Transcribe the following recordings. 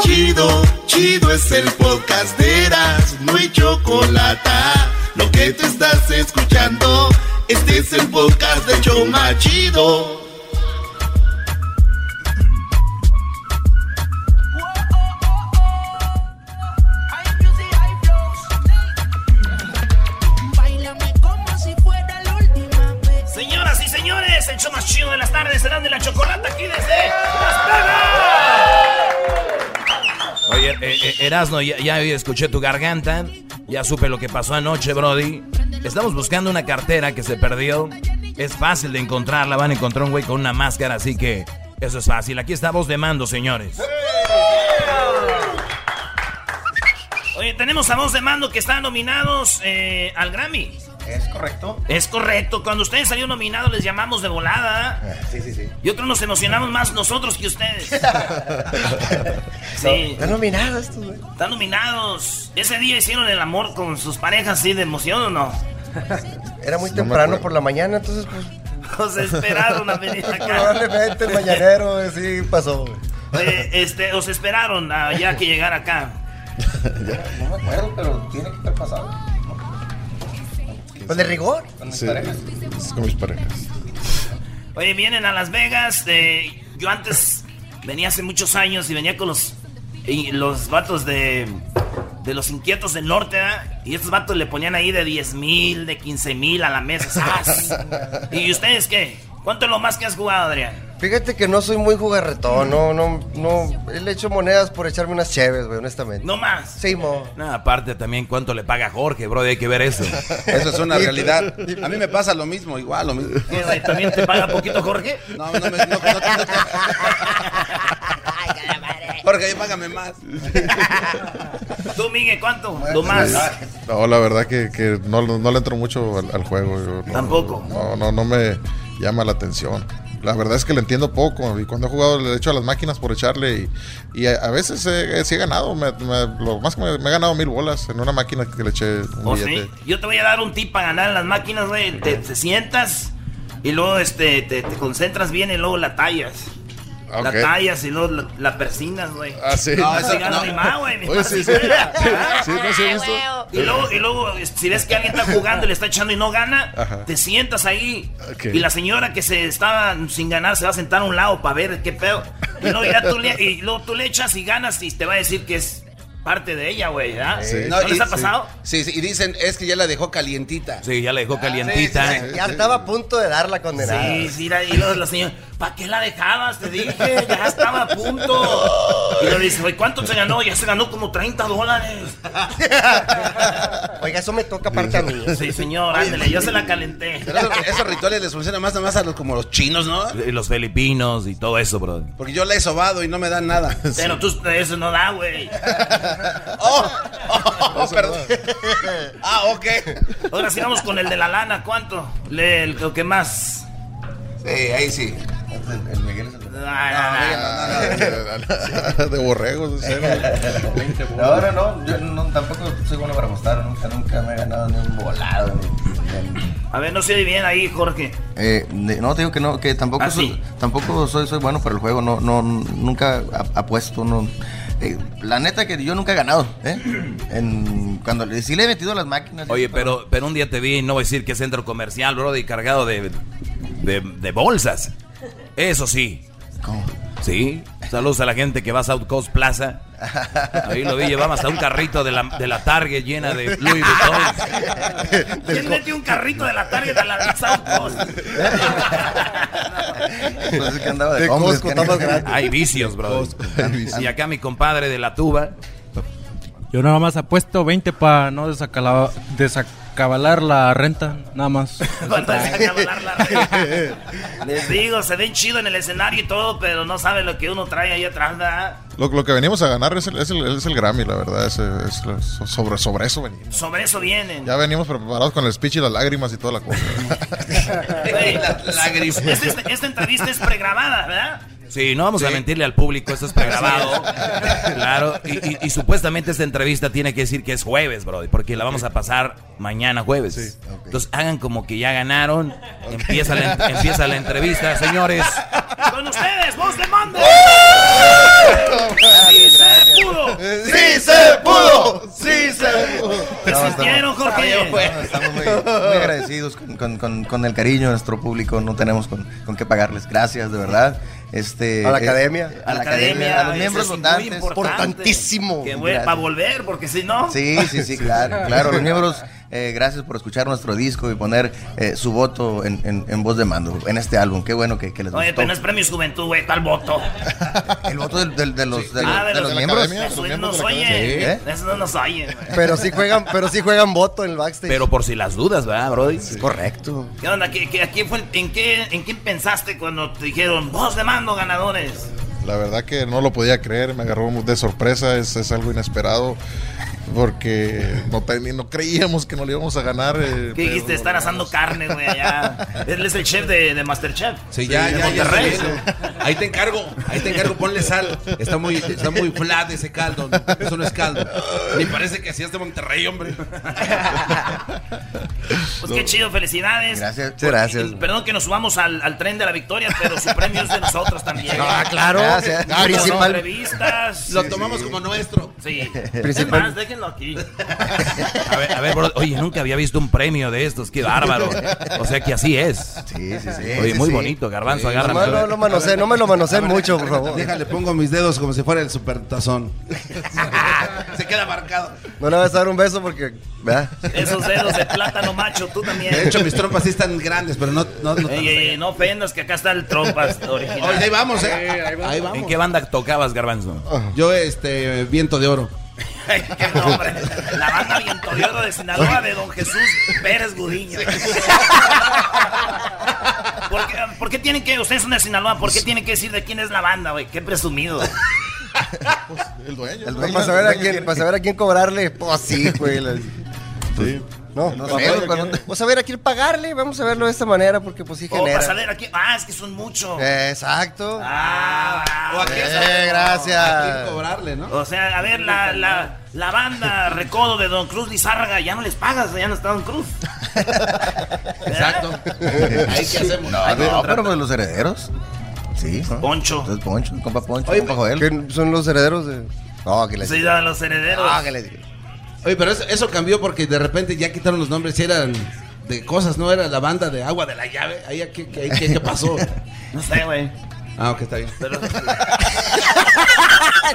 Chido, chido es el podcast de Eras, no hay chocolate. Lo que te estás escuchando, este es el podcast de Choma Chido. Señoras y señores, el show más chido de las tardes serán de la chocolata aquí desde Las Vegas. Oye, eh, eh, Erasno, ya, ya escuché tu garganta. Ya supe lo que pasó anoche, Brody. Estamos buscando una cartera que se perdió. Es fácil de encontrarla. Van a encontrar un güey con una máscara, así que eso es fácil. Aquí está voz de mando, señores. Oye, tenemos a voz de mando que están nominados eh, al Grammy. ¿Es correcto? Es correcto. Cuando ustedes salieron nominados les llamamos de volada. Sí, sí, sí. Y otros nos emocionamos más nosotros que ustedes. Sí. Están nominados tú, güey. Están nominados. Ese día hicieron el amor con sus parejas así de emoción o no. Era muy temprano por la mañana, entonces pues Os esperaron a venir acá. probablemente el mañanero eh, sí pasó. Oye, este, os esperaron a ya que llegara acá. No me acuerdo, pero tiene que haber pasado. Pues de rigor. Con mis Sí, parejas. con mis parejas. Oye, vienen a Las Vegas. eh, yo antes venía hace muchos años y venía con los, y los vatos de, de los inquietos del norte. ¿verdad? Y estos vatos le ponían ahí de 10 mil, de 15 mil a la mesa. ¿Y ustedes qué? ¿Cuánto es lo más que has jugado, Adrián? Fíjate que no soy muy jugarretón, no, no, no. Le echo monedas por echarme unas cheves, güey, honestamente. No más. Sí, mo. No, aparte también cuánto le paga Jorge, Brody. Hay que ver eso. Eso es una realidad. A mí me pasa lo mismo, igual, lo mismo. ¿Qué, güey, ¿También te paga poquito, Jorge? No, no me. No, no, no, no. Jorge, ahí págame más. ¿Tú, Miguel, cuánto? Lo más. No, la verdad que, que no, no le entro mucho al, al juego. yo no- Tampoco. No, no, no me llama la atención. La verdad es que le entiendo poco y cuando he jugado le he hecho a las máquinas por echarle y, y a, a veces eh, sí he ganado. Me, me- lo más que me, me he ganado mil bolas en una máquina que le eché un ¿Oh, billete. sí? Yo te voy a dar un tip para ganar en las máquinas, güey. Te, te sientas y luego este, te, te concentras bien y luego la tallas. La tallas y luego la, la persinas, güey. Ah, sí. No, eso gana no. mi ma, güey. mi Oye, ma sí, sí sí. Sí, no sí visto. Y luego, y luego, este, si ves que alguien está jugando y le está echando y no gana, Ajá. te sientas ahí. Ok. Y la señora que se estaba sin ganar se va a sentar a un lado para ver qué pedo. Y luego, ya tú le, y luego tú le echas y ganas y te va a decir que es parte de ella, güey. ¿verdad? Sí. ¿No, les y- ha pasado? Sí, sí, y dicen, es que ya la dejó calientita. Sí, ya le dejó calientita. sí, sí, Ya estaba a punto de dar la condenada. Sí, sí, la- y luego la señora, ¿para qué la dejabas? Te dije, ya estaba a punto. Y le dice, "Oye, ¿cuánto se ganó? Ya se ganó como 30 dólares. Oiga, eso me toca aparte a mí. Sí, señor, ándale, yo se la calenté. Pero esos, esos rituales les funcionan más nada más a los, como los chinos, ¿no? Y Los filipinos y todo eso, Brody. Porque yo la he sobado y no me dan nada. Pero tú, eso no da, güey. Oh, oh, oh, perdón. Ah, ok. Ahora sí vamos con el de la lana, ¿cuánto? Le, el, lo que más. Sí, ahí sí. El, Miguel es el... Ah, de borregos, de cero. No, no, no, yo no, tampoco soy bueno para apostar, nunca, nunca me he ganado ni un volado. Ni, ni- A ver, no se oye bien ahí, Jorge. Eh, de- no, te digo que no, que tampoco Ah, soy, sí. tampoco soy, soy bueno para el juego, no, no, nunca ap- apuesto, no. Eh, la neta que yo nunca he ganado, ¿eh? En, cuando le- sí le he metido a las máquinas. Oye, pero, pero un día te vi, no voy a decir que es centro comercial, Brody, cargado de, de, de bolsas. Eso sí, ¿Cómo? Sí, saludos a la gente que va a South Coast Plaza. Ahí lo vi, llevamos hasta un carrito de la, de la Target llena de Louis Vuitton. ¿Quién metió un carrito de la Target a la South Coast? Pues es que andaba de, De homeless, Costco, que- está más grande. Hay vicios, bro. Y acá mi compadre de la tuba. Yo nada más apuesto 20 para no desacala- desacabalar la renta, nada más. Acaba la- la- Les digo, se ven chido en el escenario y todo, pero no saben lo que uno trae ahí atrás, ¿verdad? Lo, lo que venimos a ganar es el, es el, es el Grammy, la verdad. Es, es- sobre, sobre eso venimos. Sobre eso vienen. Ya venimos preparados con el speech y las lágrimas y toda la cosa. Güey, lágrimas. Esta, esta- esta entrevista es pregrabada, ¿verdad? Sí, no vamos a mentirle al público, esto es pregrabado. claro, y, y- y supuestamente esta entrevista tiene que decir que es jueves, bro, porque la vamos a pasar mañana jueves. Entonces hagan como que ya ganaron. Empieza, la, empieza la entrevista, señores. Con ustedes, voz de mando. ¡Sí se pudo! ¡Sí se pudo! ¡Sí se pudo! ¿Te sintieron, Jorge? No, estamos muy, muy agradecidos con, con- con- con el cariño de nuestro público. No tenemos con, con qué pagarles. Gracias, de verdad. Este, A la eh, academia. a la academia, a los miembros votantes. importante. Importantísimo. Que Gracias. para volver, porque si no. Sí, sí, sí, claro, claro. Los miembros, eh, gracias por escuchar nuestro disco y poner eh, su voto en, en- en voz de mando en este álbum. Qué bueno que, que les Oye, gustó. pero no es premio juventud, güey, tal voto. El voto del- del- de, los, de los, ah, de los miembros. academia. Eso los no miembros nos de. Eso no nos güey. Pero sí juegan, pero sí juegan voto en el backstage. Pero por si las dudas, ¿verdad, Brody? Correcto. ¿Qué onda? ¿Qué, qué- a quién fue, ¿En qué en quién pensaste cuando te dijeron voz de mando ganadores? La verdad que no lo podía creer, me agarró de sorpresa, es, es algo inesperado. Porque no, creíamos que no le íbamos a ganar. eh, ¿Qué dijiste? pero- asando carne, güey, allá. Él es el chef de, de Masterchef. Sí, ya, de ya, ya. Monterrey. bien. Ahí te encargo, ahí te encargo, ponle sal. Está muy, está muy flat ese caldo. Eso no es caldo. Ni parece que hacías de Monterrey, hombre. Pues qué chido, felicidades. Gracias. Gracias. Y Perdón que nos subamos al, al tren de la victoria, pero su premio es de nosotros también. Ah, claro. Gracias. Ah, principal. Entrevistas. Lo tomamos como nuestro. Sí. Principal- Es más, déjenlo aquí. A ver, a ver, bro, oye, nunca había visto un premio de estos, qué bárbaro. O sea que así es. Sí, sí, sí. Oye, sí, muy sí. bonito, Garbanzo, No, agárrame. no, no, manoseen, no me lo manoseen mucho, por favor. Déjale, pongo mis dedos como si fuera el supertazón. Se queda marcado. No le vas a dar un beso porque. ¿verdad? Esos dedos de plátano macho, tú también. De hecho, mis trompas sí están grandes, pero no. no, no Ey, ey, no ofendas que acá está el trompas original. Oye, ahí vamos, ¿eh? Ahí vamos. ¿En qué banda tocabas, Garbanzo? Yo, este, viento de oro. Qué nombre. La banda Viento de Sinaloa de Don Jesús Pérez Gudiño. ¿Por qué, por qué tienen que, ustedes son de Sinaloa, por qué tienen que decir de quién es la banda, güey? Qué presumido. El dueño. El ¿no? dueño. Para saber, a quién, para saber a quién cobrarle, pues sí, güey. Sí. No, No vamos sé, a ver- cuando- vamos a ver a quién pagarle, vamos a verlo de esta manera porque pues sí O genera. para saber aquí. Ah, es que son muchos. Exacto. Ah, O a quién- Eh, a quién gracias. cobrarle, ¿no? O sea, a ver, la, la, la banda Recodo de Don Cruz Lizárraga, ya no les pagas, ya no está Don Cruz. Exacto. Ahí qué hacemos. No, no, pero pues los herederos. Sí, ¿no? Poncho. Entonces, Poncho, compa Poncho, Oye, compa Joel. Que son los herederos de. No, que les Sí, a los herederos. No, que les Oye, pero eso, eso cambió porque de repente ya quitaron los nombres y eran de cosas, ¿no? Era la banda de agua de la llave. Ahí, ¿qué, qué, qué- qué pasó? No sé, güey. Ah, ok, está bien. Pero...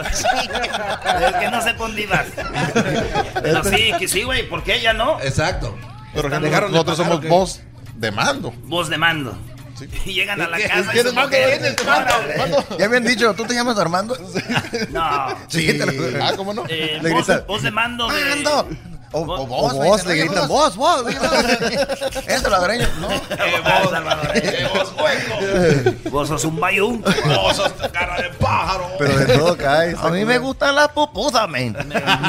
es que no sé por dónde ibas. Pero sí, que sí, güey. ¿Por qué ya no? Exacto. Pero Están- nosotros, dejaron de nosotros pagar, somos voz de mando. Voz de mando. Sí. Y llegan a la ¿Qué- casa y ¿Tienes su mujer- ¿Tienes mando? Ya me han dicho, ¿tú te llamas Armando? No. Sí, lo Ah, ¿cómo no? Eh, Le voz, grita, voz de mando de... ¡Mando! O, Vos- o vos, vos, le "Oye, gritan, vos". vos, vos. Es salvadoreño, ¿no? Eh, vos, salvadoreño. ¡Vos, hueco! Vos sos un bayún. ¡Vos sos cara de pájaro! Pero de todo cae. A mí me gustan las pupusas, men.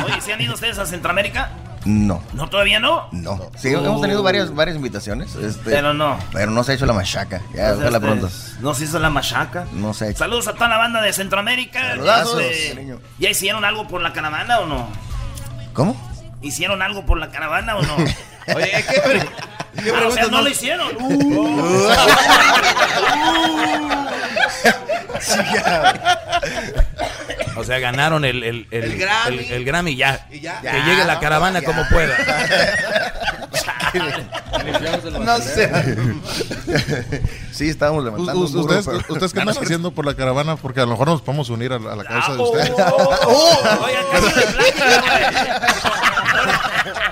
Oye, ¿se han ido ustedes a Centroamérica? No, ¿No todavía no? no. Sí, hemos tenido varias, varias invitaciones. Este, Pero no. Pero no se ha hecho la machaca. Ya, ojalá Este, pronto. No se hizo la machaca. No se ha hecho. Saludos a toda la banda de Centroamérica. Saludazos, Este. ¿Ya hicieron algo por la caravana o no? ¿Cómo? ¿Hicieron algo por la caravana o no? Oye, ¿qué, pre- qué Ah, o sea, no lo hicieron. O sea, ganaron el, el, el, El Grammy. el- el Grammy ya. Y ya. Que llegue la caravana como pueda. no sé. sí, estábamos levantando. U- burro, ¿Ustedes, pero- ustedes qué no, están haciendo por la caravana? Porque a lo mejor nos podemos unir a la, a la causa de oh, ustedes. oh, de plática,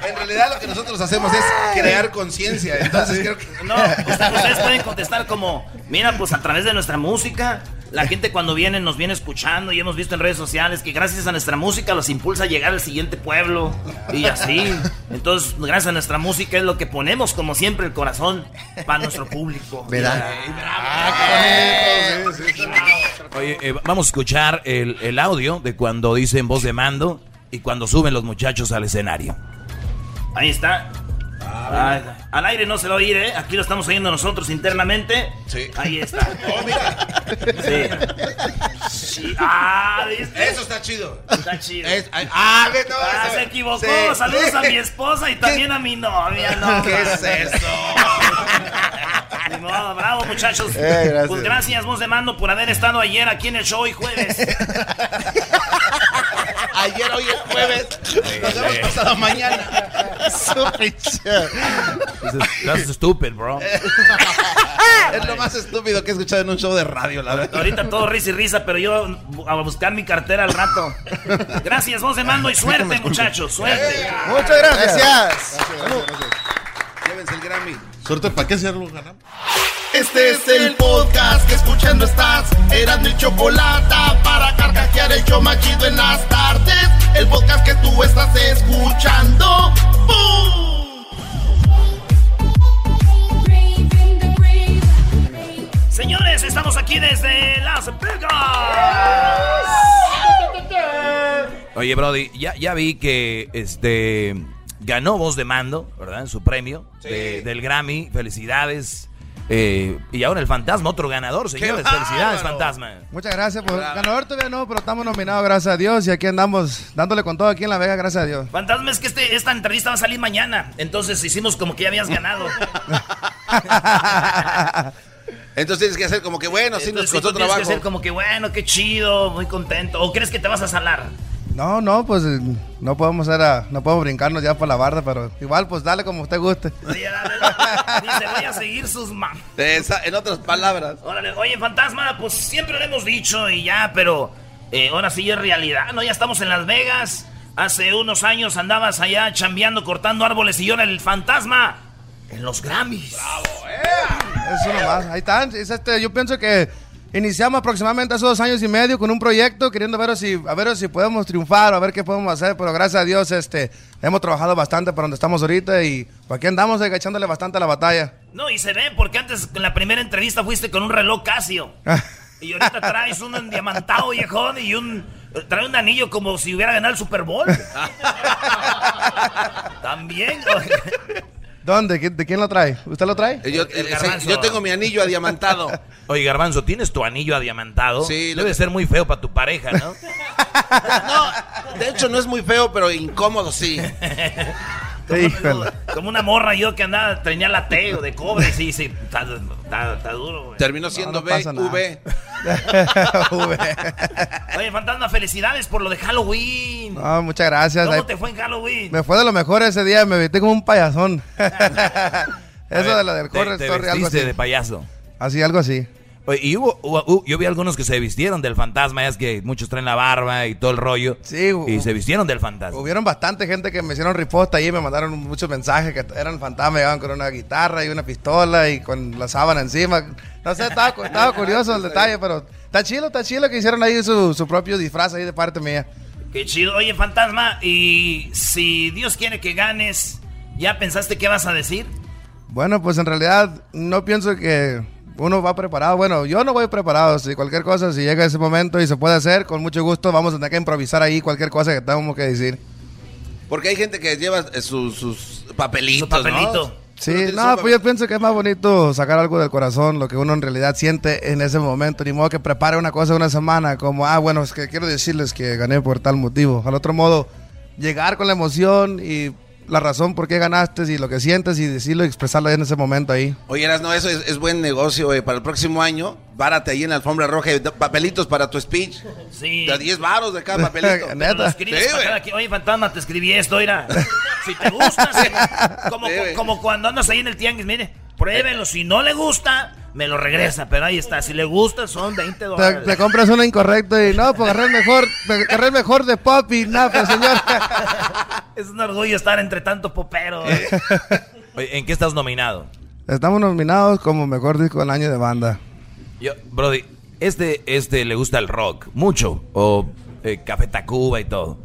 En realidad lo que nosotros hacemos es crear conciencia. Entonces creo que. No, ustedes pueden contestar como, mira, pues a través de nuestra música, la gente cuando viene nos viene escuchando y hemos visto en redes sociales que gracias a nuestra música los impulsa a llegar al siguiente pueblo y así. Entonces, gracias a nuestra música es lo que ponemos como siempre el corazón para nuestro público. ¿Verdad? Oye, eh, vamos a escuchar el, el audio de cuando dicen voz de mando y cuando suben los muchachos al escenario. Ahí está. Al aire no se va a oír, ¿eh? Aquí lo estamos oyendo nosotros internamente. Sí. Ahí está. Sí. Sí. Ah, ¿viste? Eso está chido. Está chido. Es- ay, ah, no, Ah, se equivocó. sí. Saludos a mi esposa y también a mi novia. No, ¿Qué es eso? Bravo, muchachos. Eh, gracias. Pues gracias, voz de mando, por haber estado ayer aquí en el show y jueves. Ayer, hoy es jueves. Nos hemos pasado mañana. That's stupid, bro. Es lo más estúpido que he escuchado en un show de radio, la verdad. Ahorita todo risa y risa, pero yo a buscar mi cartera al rato. Gracias, voz de mando y suerte, muchachos. Suerte. Muchas gracias. Llévense el Grammy. Suerte, ¿para qué hacerlo ganamos? Este es el podcast que escuchando estás. Eran mi chocolate para carcajear el show machido en las tardes. El podcast que tú estás escuchando. ¡Bum! Señores, estamos aquí desde Las Vegas. Oye, Brody, ya, ya vi que este ganó voz de mando, ¿verdad? En su premio de- del Grammy. Felicidades. Eh, y ahora el fantasma, otro ganador, señores. bárbaro! Felicidades, fantasma. Muchas gracias. Pues, ganador todavía no, pero estamos nominados, gracias a Dios. Y aquí andamos dándole con todo aquí en La Vega, gracias a Dios. Fantasma, es que este, esta entrevista va a salir mañana. Entonces hicimos como que ya habías ganado. Entonces tienes que hacer como que, bueno, sí nos costó tú tienes que trabajo. ser como que bueno, qué chido, muy contento. ¿O crees que te vas a salar? No, no, pues eh, no podemos a- no podemos brincarnos ya por la barda, pero igual pues dale como usted guste. Oye, dale, dale. Dice, voy a seguir sus. Esa- en otras palabras. Órale, oye, fantasma, pues siempre lo hemos dicho y ya, pero eh, ahora sí es realidad, ¿no? Ya estamos en Las Vegas. Hace unos años andabas allá chambeando, cortando árboles y ahora el fantasma en los Grammys. Es uno más. Ahí están. Es este, yo pienso que iniciamos aproximadamente hace dos años y medio con un proyecto queriendo ver si, a ver si podemos triunfar, a ver qué podemos hacer, pero gracias a Dios este, hemos trabajado bastante para donde estamos ahorita y aquí andamos eh, echándole bastante a la batalla. No, y se ve porque antes en la primera entrevista fuiste con un reloj Casio. Y ahorita traes un endiamantado viejón y un. Trae un anillo como si hubiera ganado el Super Bowl. También. ¿Dónde? ¿Qui- ¿De quién lo trae? ¿Usted lo trae? Yo, El eh, sí, yo tengo mi anillo adiamantado. Oye, Garbanzo, ¿tienes tu anillo adiamantado? Sí, Debe que- ser muy feo para tu pareja, ¿no? No, de hecho no es muy feo, pero incómodo sí. Como una morra yo que andaba, tenía lateo de cobre. Sí, sí, está, está- está duro, güey. Terminó siendo no B. V. Oye, fantasma, felicidades por lo de Halloween. No, muchas gracias. ¿Cómo Ahí- te fue en Halloween? Me fue de lo mejor ese día, me vestí como un payasón. Eso ver, de lo del horror te story, algo así. de payaso. Así, algo así. Oye, y hubo, hubo- hubo- yo vi algunos que se vistieron del fantasma, es que muchos traen la barba y todo el rollo. Sí, Y se vistieron del fantasma. Hubieron bastante gente que me hicieron riposta ahí y me mandaron muchos mensajes que eran fantasmas, llegaban con una guitarra y una pistola y con la sábana encima. No sé, estaba curioso el detalle, pero está chido, está chido que hicieron ahí su, su propio disfraz ahí de parte mía. Qué chido. Oye, fantasma, y si Dios quiere que ganes, ¿ya pensaste qué vas a decir? Bueno, pues en realidad no pienso que uno va preparado. Bueno, yo no voy preparado. Si cualquier cosa, si llega ese momento y se puede hacer, con mucho gusto vamos a tener que improvisar ahí cualquier cosa que tengamos que decir. Porque hay gente que lleva eh, sus, sus papelitos, Su papelito. ¿no? Sí, no pues yo pienso que es más bonito sacar algo del corazón, lo que uno en realidad siente en ese momento. Ni modo que prepare una cosa una semana, como, ah, bueno, es que quiero decirles que gané por tal motivo. Al otro modo, llegar con la emoción y la razón por qué ganaste y lo que sientes y decirlo y expresarlo en ese momento ahí. Oye, Eras, no, eso es, es buen negocio, güey. Para el próximo año, párate ahí en la alfombra roja y papelitos para tu speech. Sí. De 10 varos de cada papelito. Neta. Sí. Oye, fantasma, te escribí esto, mira. Si te gusta, como, como cuando andas ahí en el tianguis, mire, pruébelo. Si no le gusta, me lo regresa. Pero ahí está, si le gusta, son 20 Te, dólares. te compras uno incorrecto y no, pues agarré el mejor, agarré el mejor de Poppy, no, pues señor. Es un orgullo estar entre tanto popero. Oye, ¿En qué estás nominado? Estamos nominados como mejor disco del año de banda. Yo, Brody, este, este le gusta el rock, mucho, o eh, Café Tacuba y todo.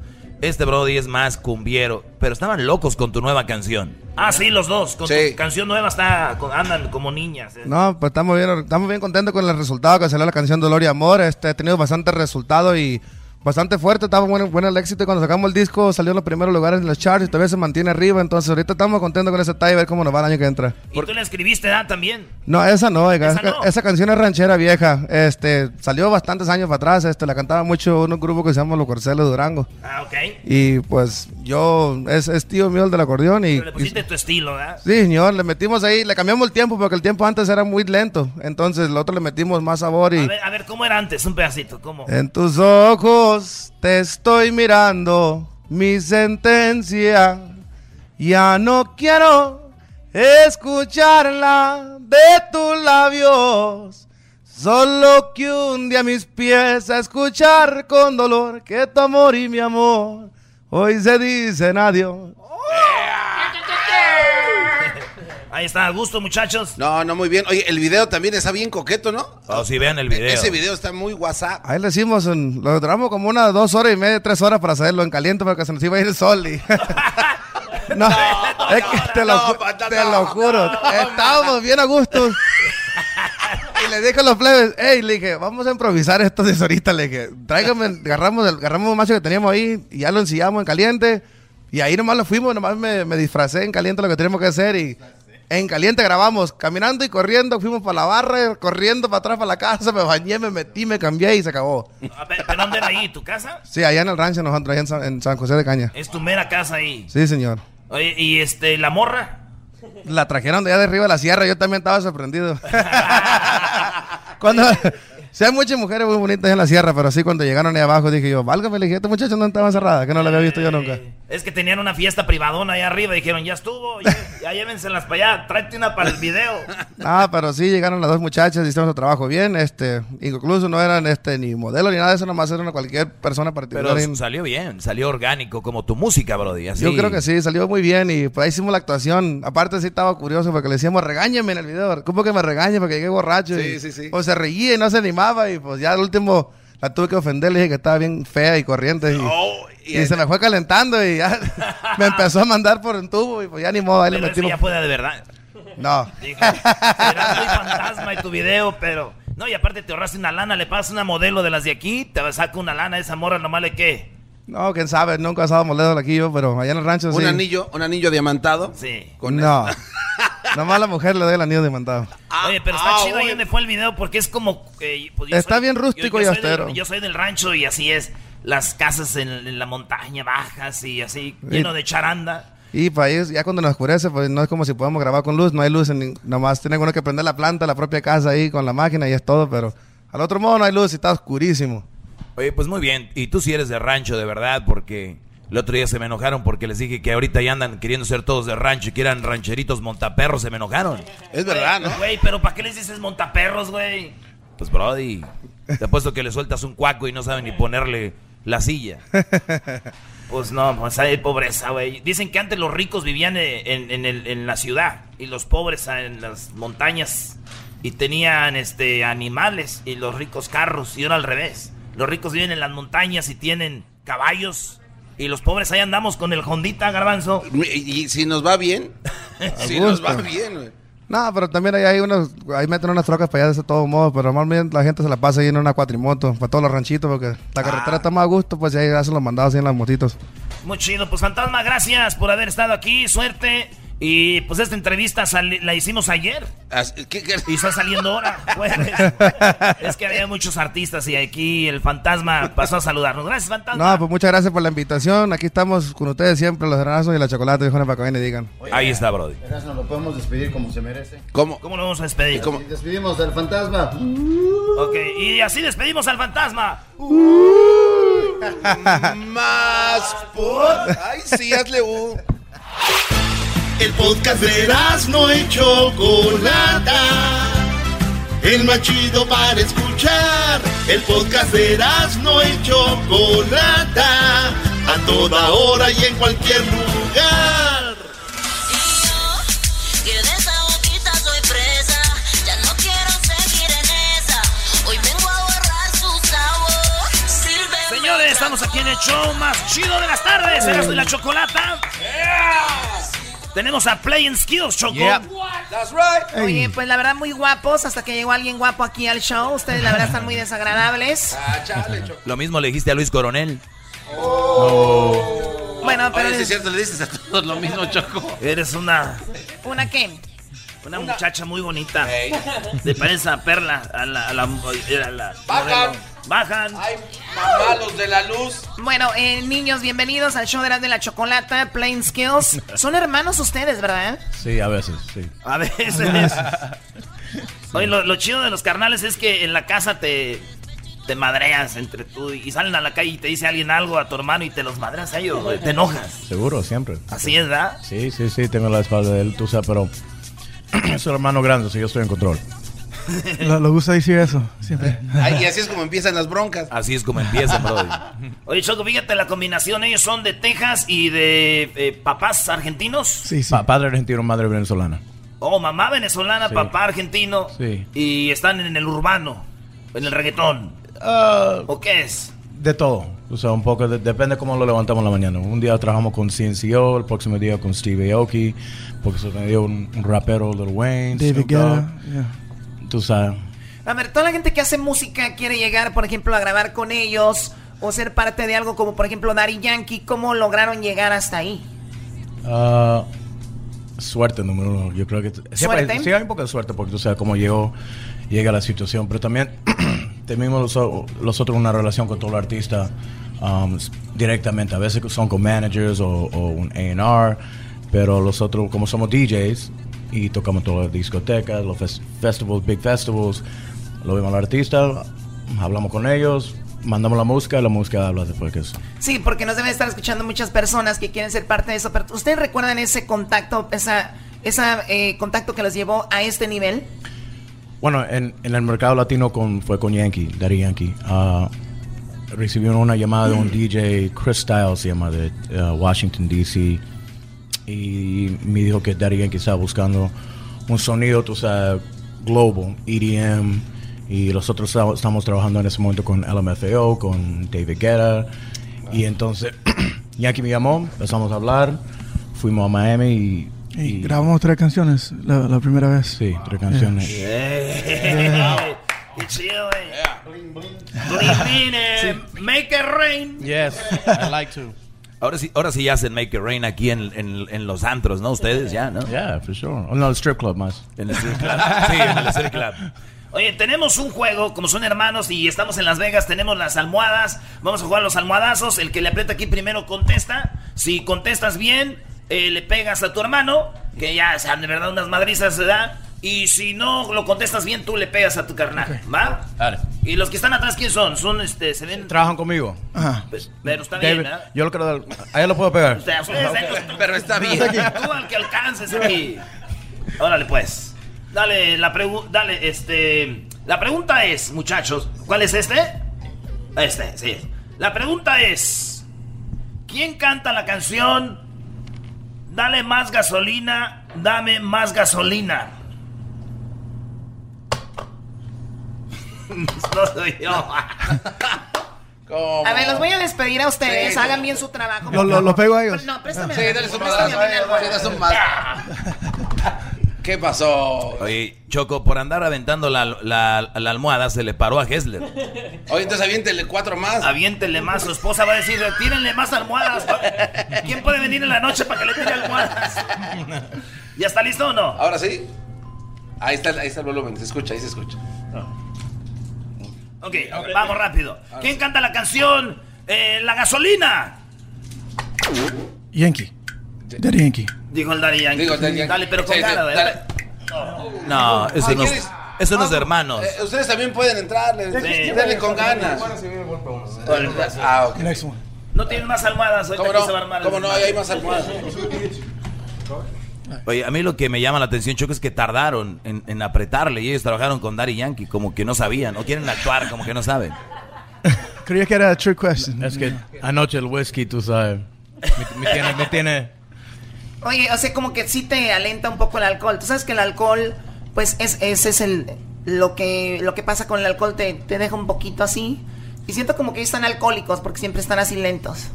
Este Brody es más cumbiero, pero estaban locos con tu nueva canción. Ah, sí, los dos. Con Sí. tu canción nueva está, con- andan como niñas. eh. No, pues estamos bien, estamos bien contentos con el resultado que salió la canción Dolor y Amor. Este ha tenido bastante resultado y bastante fuerte. Estaba bueno, bueno el éxito y cuando sacamos el disco salió en los primeros lugares en los charts y todavía se mantiene arriba. Entonces ahorita estamos contentos con ese detalle y ver cómo nos va el año que entra. Y tú le escribiste, ¿ah? También. No, esa no, oiga, ¿Esa esa, no? esa canción es ranchera vieja. Este, salió bastantes años para atrás. Este, la cantaba mucho un grupo que se llama Los Corceles Durango. Ah, ok. Y pues yo, es, es tío mío el del acordeón y... Pero le pusiste tu estilo, ¿verdad? Sí, señor, le metimos ahí, le cambiamos el tiempo porque el tiempo antes era muy lento. Entonces, el otro le metimos más sabor y... A ver, a ver, ¿cómo era antes? Un pedacito, ¿cómo? En tus ojos te estoy mirando, mi sentencia. Ya no quiero escucharla de tus labios. Solo que un día mis pies a escuchar con dolor que tu amor y mi amor hoy se dicen adiós. Ahí está, a gusto, muchachos. No, no, muy bien. Oye, el video también está bien coqueto, ¿no? O si vean el video. Ese video está muy WhatsApp. Ahí le hicimos, en- lo duramos como unas dos horas y media, tres horas para hacerlo en caliente porque se nos iba a ir el sol. Y... no, es que te lo, Pata, te no, lo juro. Estábamos bien a gusto. Y le dije a los plebes, hey, le dije, vamos a improvisar esto de ahorita. Le dije, tráigame, agarramos, el, agarramos un macho que teníamos ahí y ya lo ensillamos en caliente. Y ahí nomás lo fuimos, nomás me, me disfracé en caliente lo que teníamos que hacer y en caliente grabamos, caminando y corriendo, fuimos para la barra, corriendo para atrás para la casa, me bañé, me metí, me cambié y se acabó. A ver, ¿Pero dónde era ahí? ¿Tu casa? Sí, allá en el rancho nosotros, allá en San, en San José de Caña. Es tu mera casa ahí. Sí, señor. Oye, y este, la morra. La trajeron de allá de arriba de la sierra, yo también estaba sorprendido. cuando, sí hay muchas mujeres muy bonitas en la sierra, pero sí cuando llegaron ahí abajo dije yo, válgame, le dije, este muchacho no estaba cerrada, que no la había visto yo nunca. Es que tenían una fiesta privadona allá arriba. Dijeron, ya estuvo, ya, ya llévenselas para allá. Tráete una para el video. Ah, pero sí llegaron las dos muchachas, hicieron su trabajo bien, este, incluso no eran este ni modelo ni nada de eso, nomás eran cualquier persona particular. Pero salió bien, salió orgánico, como tu música, Brody. Así. Yo creo que sí, salió muy bien y pues ahí hicimos la actuación. Aparte sí estaba curioso porque le decíamos, regáñeme en el video. ¿Cómo que me regañe? Porque llegué borracho. Sí, y, sí, sí. Pues se reía y no se animaba y pues ya al último la tuve que ofender. Le dije que estaba bien fea y corriente y, Oh, y- y se me fue calentando y ya me empezó a mandar por un tubo y pues ya ni modo, ahí le Pero eso metimos. ya fue de verdad. No. Dijo, será muy fantasma y tu video, pero... No, y aparte te ahorraste una lana, le pasas una modelo de las de aquí, te saca una lana, esa morra nomás le que... No, quién sabe, nunca he estado moledo aquí yo, pero allá en el rancho sí. Un anillo, un anillo diamantado. Sí. Con No. Nomás a la mujer le doy el anillo demandado. Oye, pero está ah, chido ahí donde fue el video porque es como... eh, pues Está bien rústico y austero. del- yo soy del rancho y así es. Las casas en, en la montaña bajas y así, lleno de charanda. Y para ellos, ya cuando nos oscurece, pues no es como si podemos grabar con luz, no hay luz, en nomás tiene uno que prender la planta, la propia casa ahí con la máquina y es todo, pero al otro modo no hay luz y está oscurísimo. Oye, pues muy bien. Y tú sí eres de rancho, de verdad, porque el otro día se me enojaron porque les dije que ahorita ya andan queriendo ser todos de rancho y que eran rancheritos montaperros, se me enojaron. Es verdad, ¿no? Güey, pero ¿para qué les dices montaperros, güey? Pues, Brody, te apuesto que le sueltas un cuaco y no saben ni ponerle la silla. Pues no, pues hay pobreza, güey. Dicen que antes los ricos vivían eh, en, en la ciudad y los pobres en las montañas y tenían este animales y los ricos carros y ahora al revés. Los ricos viven en las montañas y tienen caballos y los pobres ahí andamos con el Hondita garbanzo. Y, y si nos va bien, si nos va bien, güey. No, pero también ahí hay unos, ahí meten unas trocas para allá de todos modos, pero normalmente la gente se la pasa ahí en una cuatrimoto, para todos los ranchitos, porque la carretera está más a gusto, pues ahí hacen los mandados ahí en las motitos. Muy chido, pues Fantasma, gracias por haber estado aquí, suerte. Y pues esta entrevista la hicimos ayer As- ¿qué- qué- y está saliendo ahora. es que había muchos artistas y aquí el Fantasma pasó a saludarnos. Gracias, Fantasma. No, pues muchas gracias por la invitación, aquí estamos con ustedes siempre, los granazos y la chocolate, dijo para que y digan. Ahí está, Brody. Erasmo, lo podemos despedir como se merece. ¿Cómo? ¿Cómo lo vamos a despedir? ¿Cómo? Despedimos del fantasma. Ok, y así despedimos al Fantasma. Más por... Ay, sí, hazle un... El podcast de no y Chocolata. El más chido para escuchar. El podcast de no y Chocolata. A toda hora y en cualquier lugar. Que de esa boquita soy presa. Ya no quiero seguir en esa. Hoy vengo a borrar su sabor. Sírveme Señores, estamos aquí en el show más chido de las tardes. Erasmo y la chocolata. Tenemos a Playing Skills, Choco. That's right. Oye, pues la verdad muy guapos hasta que llegó alguien guapo aquí al show. Ustedes la verdad están muy desagradables. Ah, chale, Choco. Lo mismo le dijiste a Luis Coronel. Bueno, pero Oye, es cierto, le dices a todos lo mismo, Choco. Eres una, ¿una qué? una muchacha muy bonita. De parece a Perla. A la, a la, a la-. Bajan. Ay, mamá, los de la luz. Bueno, eh, niños, bienvenidos al show de, de la chocolata, Plain Skills. Son hermanos ustedes, ¿verdad? Sí, a veces, sí. A veces. Oye, lo, lo chido de los carnales es que en la casa te, te madreas entre tú y salen a la calle y te dice alguien algo a tu hermano y te los madreas a ellos, te enojas. Seguro, siempre. Así es, ¿verdad? Sí, sí, sí, tengo la espalda de él, tú sabes, pero es un hermano grande, así yo estoy en control. Lo, lo gusta decir eso, siempre. Ay, y así es como empiezan las broncas. Así es como empieza, Brody. Oye, Choco, fíjate la combinación. Ellos son de Texas y de eh, papás argentinos. Sí, sí. Pa- padre argentino, madre venezolana. Oh, mamá venezolana, Sí. papá argentino. Sí. Y están en el urbano, en el reggaetón. Ah, ¿O qué es? de todo. O sea, un poco, de- depende cómo lo levantamos en la mañana. Un día trabajamos con CNCO, el próximo día con Steve Aoki, porque se me dio un, un rapero, Lil Wayne, David. Guetta. yeah. Tú sabes. A ver, toda la gente que hace música quiere llegar, por ejemplo, a grabar con ellos o ser parte de algo como, por ejemplo, Daddy Yankee. ¿Cómo lograron llegar hasta ahí? Ah, suerte, número uno. Yo creo que ¿Suerte? sí hay un poco de suerte porque tú sabes cómo llegó, llega la situación, pero también tenemos los, otros una relación con todo el artista um, directamente. A veces son con managers o, o un A&R, pero los otros, como somos DJs y tocamos todas las discotecas, los fes- festivals, big festivals, lo vemos al artista, hablamos con ellos, mandamos la música, la música habla después que eso. Sí, porque nos deben estar escuchando muchas personas que quieren ser parte de eso. Pero ¿ustedes recuerdan ese contacto, esa, esa eh, contacto que los llevó a este nivel? Bueno, en, en el mercado latino con, fue con Yankee, Daddy Yankee. Ah, recibieron una llamada de un DJ, Chris Styles se llama, de uh, Washington, D.C. Y me dijo que Yankee estaba buscando un sonido, tú sabes, global, EDM. Y nosotros estamos, trabajando en ese momento con LMFAO, con David Guetta. Y entonces Yankee me llamó, empezamos a hablar, fuimos a Miami y... Y grabamos tres canciones la, la primera vez. Sí, tres canciones. Make it rain. Yes, I like to. Ahora sí, ahora sí hacen Make It Rain aquí en, en, en los antros, ¿no? Ustedes ya, ¿no? Yeah, for sure. Oh, no, el strip club más. En el strip club. Sí, en el strip club. Oye, tenemos un juego, como son hermanos y estamos en Las Vegas, tenemos las almohadas. Vamos a jugar los almohadazos. El que le aprieta aquí primero contesta. Si contestas bien, eh, le pegas a tu hermano, que ya sean de verdad unas madrizas, ¿verdad? Y si no lo contestas bien, tú le pegas a tu carnal, ¿va? Dale. Y los que están atrás, ¿quién son? Son, este, se ven... Trabajan conmigo. Ajá. Pues, pero está David, bien, ¿verdad? yo lo quiero dar. A él lo puedo pegar. O sea, ustedes, eh, Pero está bien. Tú al que alcances aquí. Órale, pues. Dale, la pregunta. Dale, este. La pregunta es, muchachos. ¿Cuál es este? Este, sí. La pregunta es. ¿Quién canta la canción? Dale más gasolina, dame más gasolina. no soy yo. ¿Cómo? A ver, los voy a despedir a ustedes. Sí. Hagan bien su trabajo. Lo, lo, lo pego a ellos. No, préstame. Sí, dale su madrazo. ¿Qué pasó? Oye, Choco, por andar aventando la, la, la almohada se le paró a Hessler. Oye, entonces aviéntele cuatro más. Aviéntenle más, su esposa va a decir, tírenle más almohadas. ¿Quién puede venir en la noche para que le tire almohadas? ¿Ya está listo o no? Ahora sí. Ahí está, ahí está el volumen, se escucha, ahí se escucha. Ok, vamos rápido. ¿Quién canta la canción eh, La gasolina? Yankee. Daddy Yankee. Dijo el Daddy Yankee. Digo, Daddy Yankee. Dale, pero con Sí, sí, ganas, dale. dale. No, eso Ay, no, es- eso no es de Vamos. hermanos. Eh, ustedes también pueden entrarle. Sí. Dale con ganas. Ah, ok. Next one. No tienen más almohadas, ahorita ¿Cómo no? se va a armar ¿Cómo no? Ahí hay más almohadas. Oye, a mí lo que me llama la atención, Choco, es que tardaron en, en apretarle y ellos trabajaron con Daddy Yankee, como que no sabían, o quieren actuar como que no saben. Creía que era trick question. Es que anoche el whisky, tú sabes, me, me tiene, me tiene... Oye, o sea, como que sí te alenta un poco el alcohol. Tú sabes que el alcohol, pues es, ese es el lo que lo que pasa con el alcohol te, te deja un poquito así. Y siento como que ellos están alcohólicos porque siempre están así lentos.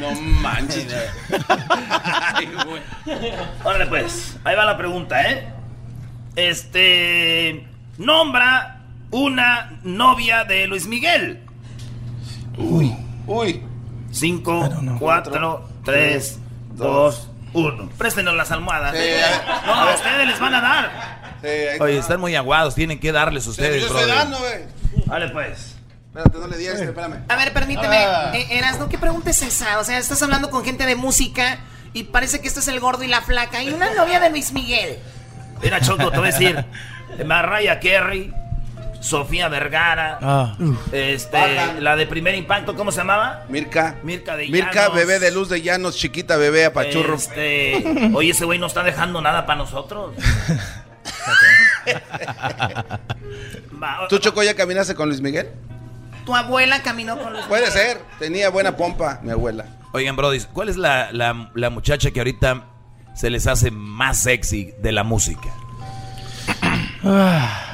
No manches. Órale, pues, ahí va la pregunta, ¿eh? Este. Nombra una novia de Luis Miguel. Uy, uy. Cinco, cuatro, tres, dos, uno. Préstenos las almohadas. ¿eh? No, a ustedes les van a dar. Oye, están muy aguados, tienen que darles ustedes, Yo estoy brother. dando, güey. Vale, pues. Espérate, no le digas, espérame. A ver, permíteme. Ah. Eh, Erasno, ¿qué pregunta es esa? O sea, estás hablando con gente de música y parece que este es el gordo y la flaca. Y una novia de Luis Miguel. Mira, Choco, te voy a decir. Mariah Carey, Sofía Vergara, Ah. este, la de primer impacto, ¿cómo se llamaba? Mirka. Mirka de Mirka, Llanos. bebé de luz de llanos, chiquita bebé apachurro. Este, oye, ese güey no está dejando nada para nosotros. ¿Tú, Choco, ya caminaste con Luis Miguel? Tu abuela caminó con Luis Puede Miguel. ser. Tenía buena pompa, mi abuela. Oigan, Brody, ¿cuál es la, la, la muchacha que ahorita se les hace más sexy de la música?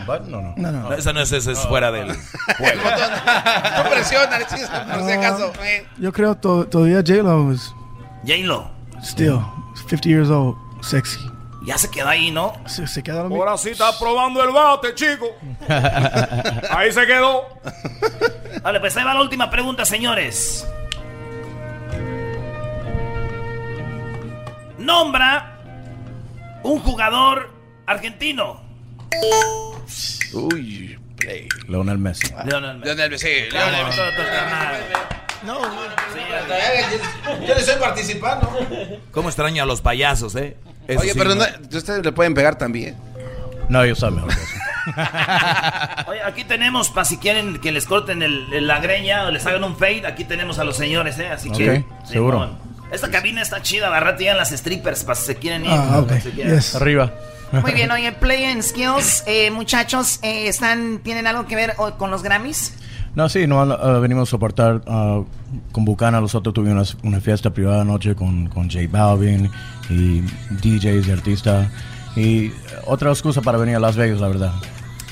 But no, no. No, no. No, esa no es, esa es fuera del juego. No presiona, Alexis, por si acaso. eh. Yo creo to- todavía J-Lo is J-Lo. still 50 years old, sexy. Ya se quedó ahí, ¿no? Se, se queda lo mismo. sí está probando el bate, chico. Ahí se quedó. Vale, pues ahí va la última pregunta, señores. Nombra un jugador argentino. Uy, play. Lionel Messi. Leonel Messi. Lionel Messi, Lionel Messi. No, yo le estoy participando. ¿Cómo extraño a los payasos, eh? Eso Oye, sí, pero ¿no? no- ustedes le pueden pegar también. No, yo sabe mejor que eso. Oye, aquí tenemos, para si quieren que les corten el- el- la greña o les hagan un fade, aquí tenemos a los señores, ¿eh? Así que. Ok, seguro. Simón. Esta cabina está chida, agarrate ya las strippers para si se quieren ir. Ah, ok. Si quieren. Yes. Arriba. Muy bien, oye, Play and Skills, eh, muchachos, eh, están, ¿tienen algo que ver oh, con los Grammys? No, sí, no, uh, venimos a soportar uh, con Bucana. Nosotros tuvimos una, una fiesta privada anoche con, con J Balvin y DJs y artistas. Y otra excusa para venir a Las Vegas, la verdad.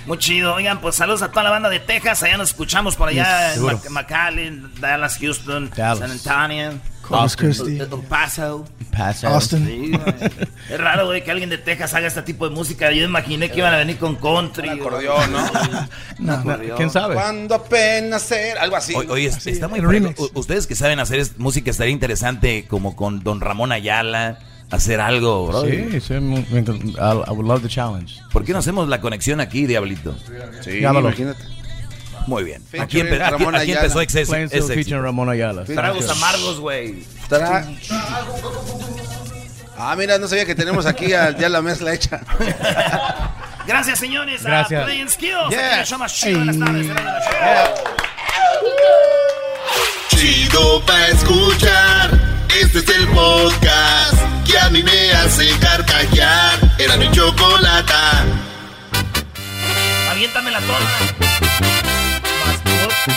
Muy chido. Oigan, pues saludos a toda la banda de Texas. Allá nos escuchamos por allá Yes, en McAllen, Dallas, Houston, Dallas. San Antonio, Corpus Christi. Paso. Paso. Austin. Sí, es raro, güey, que alguien de Texas haga este tipo de música. Yo imaginé que iban a venir con country. Un acordeón, ¿no? No, no, ¿Quién sabe? Cuando apenas ser, algo así. Oye, oye, está muy fregón. remix. Ustedes que saben hacer música estaría interesante como con Don Ramón Ayala, hacer algo, bro. Sí, sí, I would love the challenge. ¿Por qué no hacemos la conexión aquí, Diablito? Sí, Llámalo. imagínate. Muy bien. Aquí, empe- aquí- Ramón aquí empezó Exceso. Plainfield ese featuring Ramón Ayala. Tragos amargos, güey. Tra- Ah, mira, no sabía que tenemos aquí a- ya la mezcla hecha. Gracias, señores. Gracias. A Skills. Aquí en el show más chido pa' escuchar. Este es el podcast que a mí me hace carcajear. Era mi chocolata. Aviéntamela toda. Y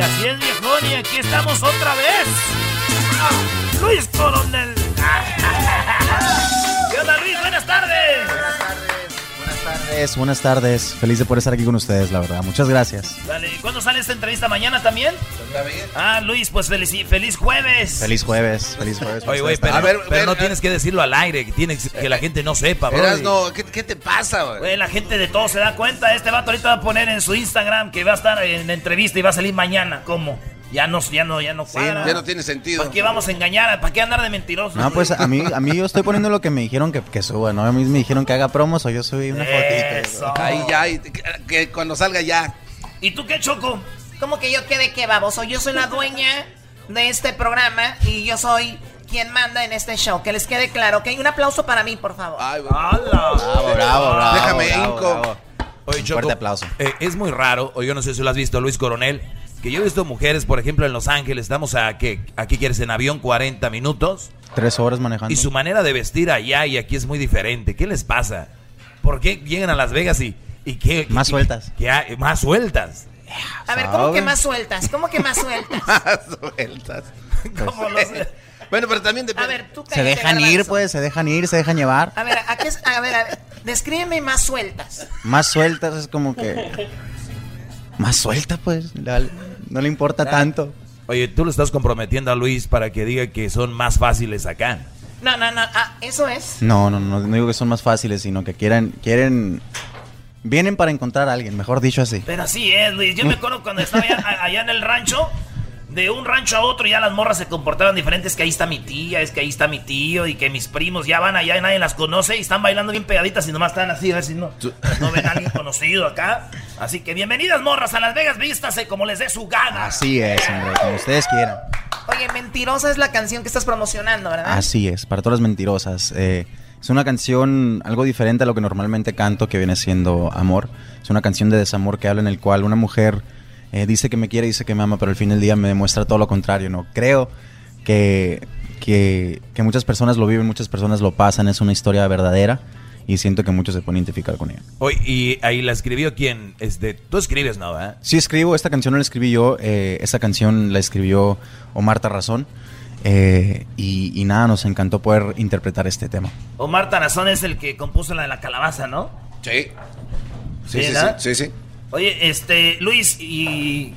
así es, viejón, y aquí estamos otra vez. Luis Coronel. ¿Qué onda, Luis? Buenas tardes. Buenas tardes, buenas tardes. Feliz de poder estar aquí con ustedes, la verdad. Muchas gracias. Dale, ¿y ¿cuándo sale esta entrevista? ¿Mañana también? Ah, Luis, pues feliz, feliz jueves. Feliz jueves, feliz jueves. Oye, güey, pero, A ver, pero ver, no eh. tienes que decirlo al aire, que, tienes, que la gente no sepa, bro. Verás, no, ¿qué, qué te pasa? Güey, la gente de todo se da cuenta. Este vato ahorita va a poner en su Instagram que va a estar en entrevista y va a salir mañana. ¿Cómo? Ya no, ya no, ya no cuadra. Ya no tiene sentido. ¿Para qué vamos a engañar? ¿Para qué andar de mentirosos? No, pues a mí, a mí yo estoy poniendo lo que me dijeron que, que suba, ¿no? A mí me dijeron que haga promos o yo subí una fotito. Eso. Ahí ya, y que, que cuando salga ya. ¿Y tú qué, Choco? ¿Cómo que yo quede qué, baboso? Yo soy la dueña de este programa y yo soy quien manda en este show. Que les quede claro, ¿ok? Un aplauso para mí, por favor. Ay. Bravo, bravo, bravo. Déjame bravo, inco. bravo. Oye, Choco, Fuerte aplauso. eh, es muy raro, o yo no sé si lo has visto, Luis Coronel, Que yo he visto mujeres, por ejemplo, en Los Ángeles, estamos a, ¿qué? Aquí quieres en avión 40 minutos. Tres horas manejando. Y su manera de vestir allá y aquí es muy diferente. ¿Qué les pasa? ¿Por qué llegan a Las Vegas y, y qué? Más qué- sueltas. más sueltas. A ver, ¿cómo que más sueltas? ¿Cómo que más sueltas? Sueltas. ¿Cómo los- Bueno, pero también A ver, tú Se dejan ir, pues, se dejan ir, se dejan llevar. A ver, ¿a qué es- a ver, a ver, descríbeme más sueltas. Más sueltas es como que... Más suelta, pues. la- no le importa tanto. Oye, tú lo estás comprometiendo a Luis para que diga que son más fáciles acá. No, no, no, ah, eso es. No, no, no, no digo que son más fáciles, sino que quieren, quieren... Vienen para encontrar a alguien, mejor dicho así. Pero así es, Luis. Yo me acuerdo cuando estaba allá, allá en el rancho, de un rancho a otro ya las morras se comportaban diferentes, que ahí está mi tía, es que ahí está mi tío, y que mis primos ya van allá y nadie las conoce y están bailando bien pegaditas y nomás están así, a ver si no, no ven a alguien conocido acá. Así que bienvenidas morras a Las Vegas, vístase como les dé su gana. Así es, hombre, como ustedes quieran. Oye, Mentirosa es la canción que estás promocionando, ¿verdad? Así es, para todas las mentirosas. Eh, es una canción algo diferente a lo que normalmente canto, que viene siendo Amor. Es una canción de desamor que habla en el cual una mujer eh, dice que me quiere, dice que me ama, pero al fin del día me demuestra todo lo contrario. No creo que, que, que muchas personas lo viven, muchas personas lo pasan. Es una historia verdadera y siento que muchos se pueden identificar con ella. Oye, y ahí la escribió quién? Este, tú escribes, ¿no? ¿verdad? Sí, escribo, esta canción no la escribí yo, eh, esta canción la escribió Omar Tarrazón. eh, y, y nada, nos encantó poder interpretar este tema. Omar Tarazón es el que compuso la de la calabaza, ¿no? Sí. Sí, sí, sí, sí. Oye, este, Luis, y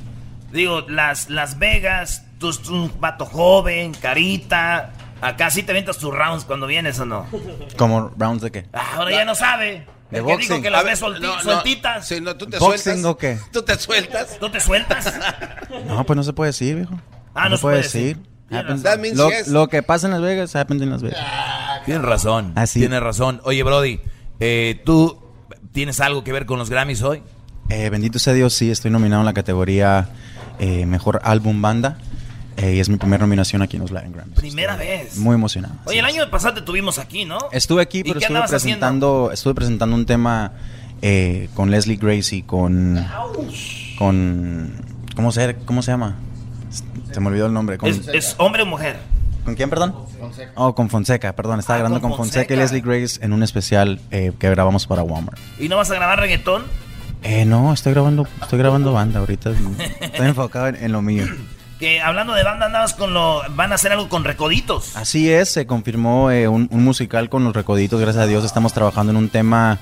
digo, Las, las Vegas, tú tú un vato joven, carita. Acá sí te ventas tus rounds cuando vienes o no. ¿Como rounds de qué? Ah, ahora ya no sabe. De El que dijo boxing. que las ves no, no. sueltitas. Sí, no, tú te ¿Boxing sueltas. o qué? Tú te sueltas. ¿Tú te sueltas? No, pues no se puede decir, viejo. Ah, no se se puede decir. Happens- That means lo, yes. lo que pasa en Las Vegas, happens en Las Vegas. Tienes razón. Así. Tienes razón. Oye, Brody, eh, ¿tú tienes algo que ver con los Grammys hoy? Eh, bendito sea Dios, sí, estoy nominado en la categoría eh, Mejor Álbum Banda. eh, y es mi primera nominación aquí en los Latin Grammys. Primera vez. Muy emocionado. Oye, el año pasado te tuvimos aquí, ¿no? Estuve aquí, ¿Y pero estuve haciendo? presentando, estuve presentando un tema eh, con Leslie Grace y con. con. ¿Cómo se, cómo se llama? Se me olvidó el nombre. Con, ¿Es, es hombre o mujer? ¿Con quién, perdón? Oh, con Fonseca, perdón. Estaba Ah, grabando con con Fonseca y Fonseca. Leslie Grace en un especial eh, que grabamos para Walmart. ¿Y no vas a grabar reggaetón? Eh, no, estoy grabando, estoy grabando banda ahorita. Estoy enfocado en, en lo mío. Que hablando de banda andabas con lo... Van a hacer algo con Recoditos. Así es, se confirmó eh, un, un musical con los recoditos, gracias a Dios estamos trabajando en un tema,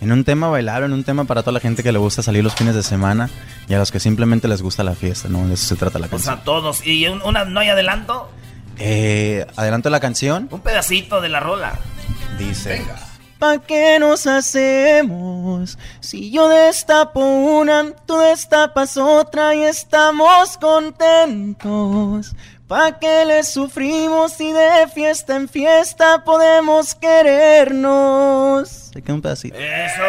en un tema bailable, en un tema para toda la gente que le gusta salir los fines de semana y a los que simplemente les gusta la fiesta, ¿no? De eso se trata la O canción. sea, todos. ¿Y un- una, no hay adelanto? Eh, adelanto la canción, Un pedacito de la rola. dice... ¿Pa' qué nos hacemos? Si yo destapo una, tú destapas otra y estamos contentos. ¿Pa' qué le sufrimos si de fiesta en fiesta podemos querernos? Se queda un pedacito. Eso.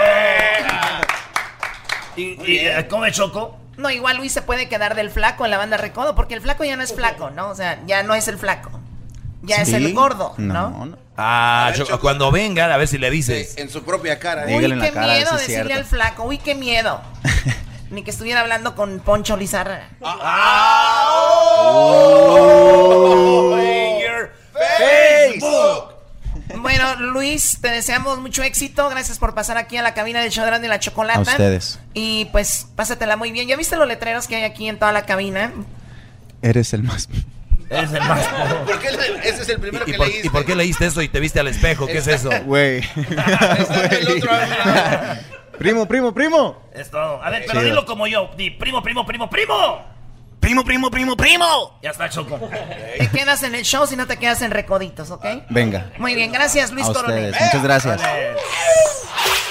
¿Y, y, cómo es Choco? No, igual Luis se puede quedar del flaco en la banda Recodo, porque el flaco ya no es flaco, ¿no? O sea, ya no es el flaco. Ya es el gordo, ¿no? No, no. Ah, cuando venga, a ver si le dices. En su propia cara. Uy, ¿eh? Dígale en la qué cara, miedo decirle cierto. al flaco. Uy, qué miedo. Ni que estuviera hablando con Poncho Lizarra. Facebook. Bueno, Luis, te deseamos mucho éxito. Gracias por pasar aquí a la cabina del show y la chocolata. A ustedes. Y pues, pásatela muy bien. ¿Ya viste los letreros que hay aquí en toda la cabina? Eres el más... Es el más... ¿Por qué le- ese es el primero ¿Y que por, leíste? y por qué leíste eso y te viste al espejo? ¿Qué es eso? Güey. Está en el otro lado. primo, primo, primo. Es todo. A ver, pero Sí. dilo como yo. Di primo, primo, primo, primo. Primo, primo, primo, primo. Ya está, Choco. Te quedas en el show si no te quedas en recoditos, ¿ok? Venga. Muy bien, gracias Luis A Coronel. ustedes. Muchas gracias.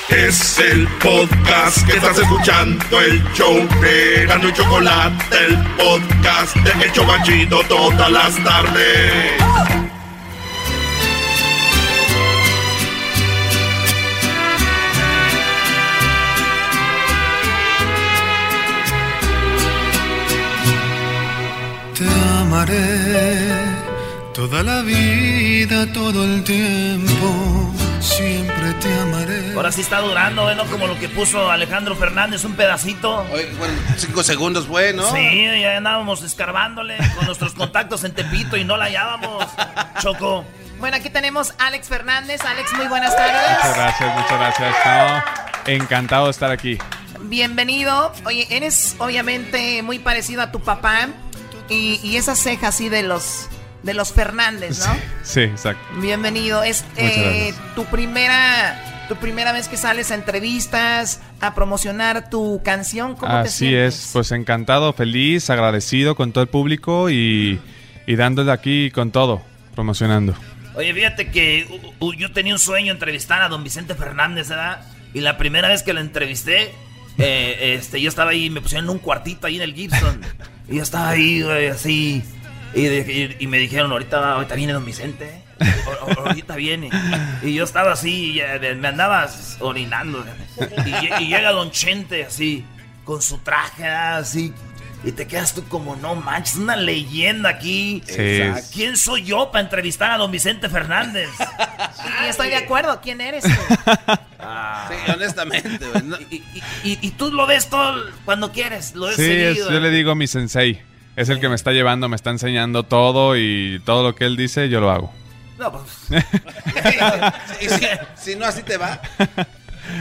Es el podcast que estás escuchando, el show de Gano y Chocolate, el podcast de El Chobachito todas las tardes. Amaré toda la vida, todo el tiempo. siempre te amaré. Ahora sí está durando, ¿eh? ¿no? Como lo que puso Alejandro Fernández, un pedacito. Oye, bueno, cinco segundos fue, ¿no? Sí, ya andábamos escarbándole con nuestros contactos en Tepito y no la hallábamos. Choco. Bueno, aquí tenemos a Alex Fernández. Alex, muy buenas tardes. Muchas gracias, muchas gracias. No, encantado de estar aquí. Bienvenido. Oye, eres obviamente muy parecido a tu papá y, y esas cejas así de los de los Fernández, ¿no? Sí, exacto. Bienvenido. Es eh, tu primera tu primera vez que sales a entrevistas, a promocionar tu canción. ¿Cómo te Así sientes? es, pues encantado, feliz, agradecido con todo el público y, y dándole aquí con todo, promocionando. Oye, fíjate que uh, uh, yo tenía un sueño entrevistar a don Vicente Fernández, ¿verdad? Y la primera vez que lo entrevisté, eh, este, yo estaba ahí, me pusieron en un cuartito ahí en el Gibson. y yo estaba ahí, güey, así. Y, me dijeron, ahorita, ahorita viene don Vicente. ahorita viene. Y yo estaba así, me andaba orinando. Y, lle- y llega don Chente así, con su traje así. Y te quedas tú como, no manches, una leyenda aquí. Sí. ¿Quién soy yo para entrevistar a don Vicente Fernández? Y estoy de acuerdo. ¿Quién eres tú? Sí, honestamente, güey. no- Y, y- y tú lo ves todo cuando quieres, lo ves Sí, es- seguido. yo le digo mi sensei, es el que me está llevando, me está enseñando todo y todo lo que él dice yo lo hago. No, pues, Y si, si no, así te va.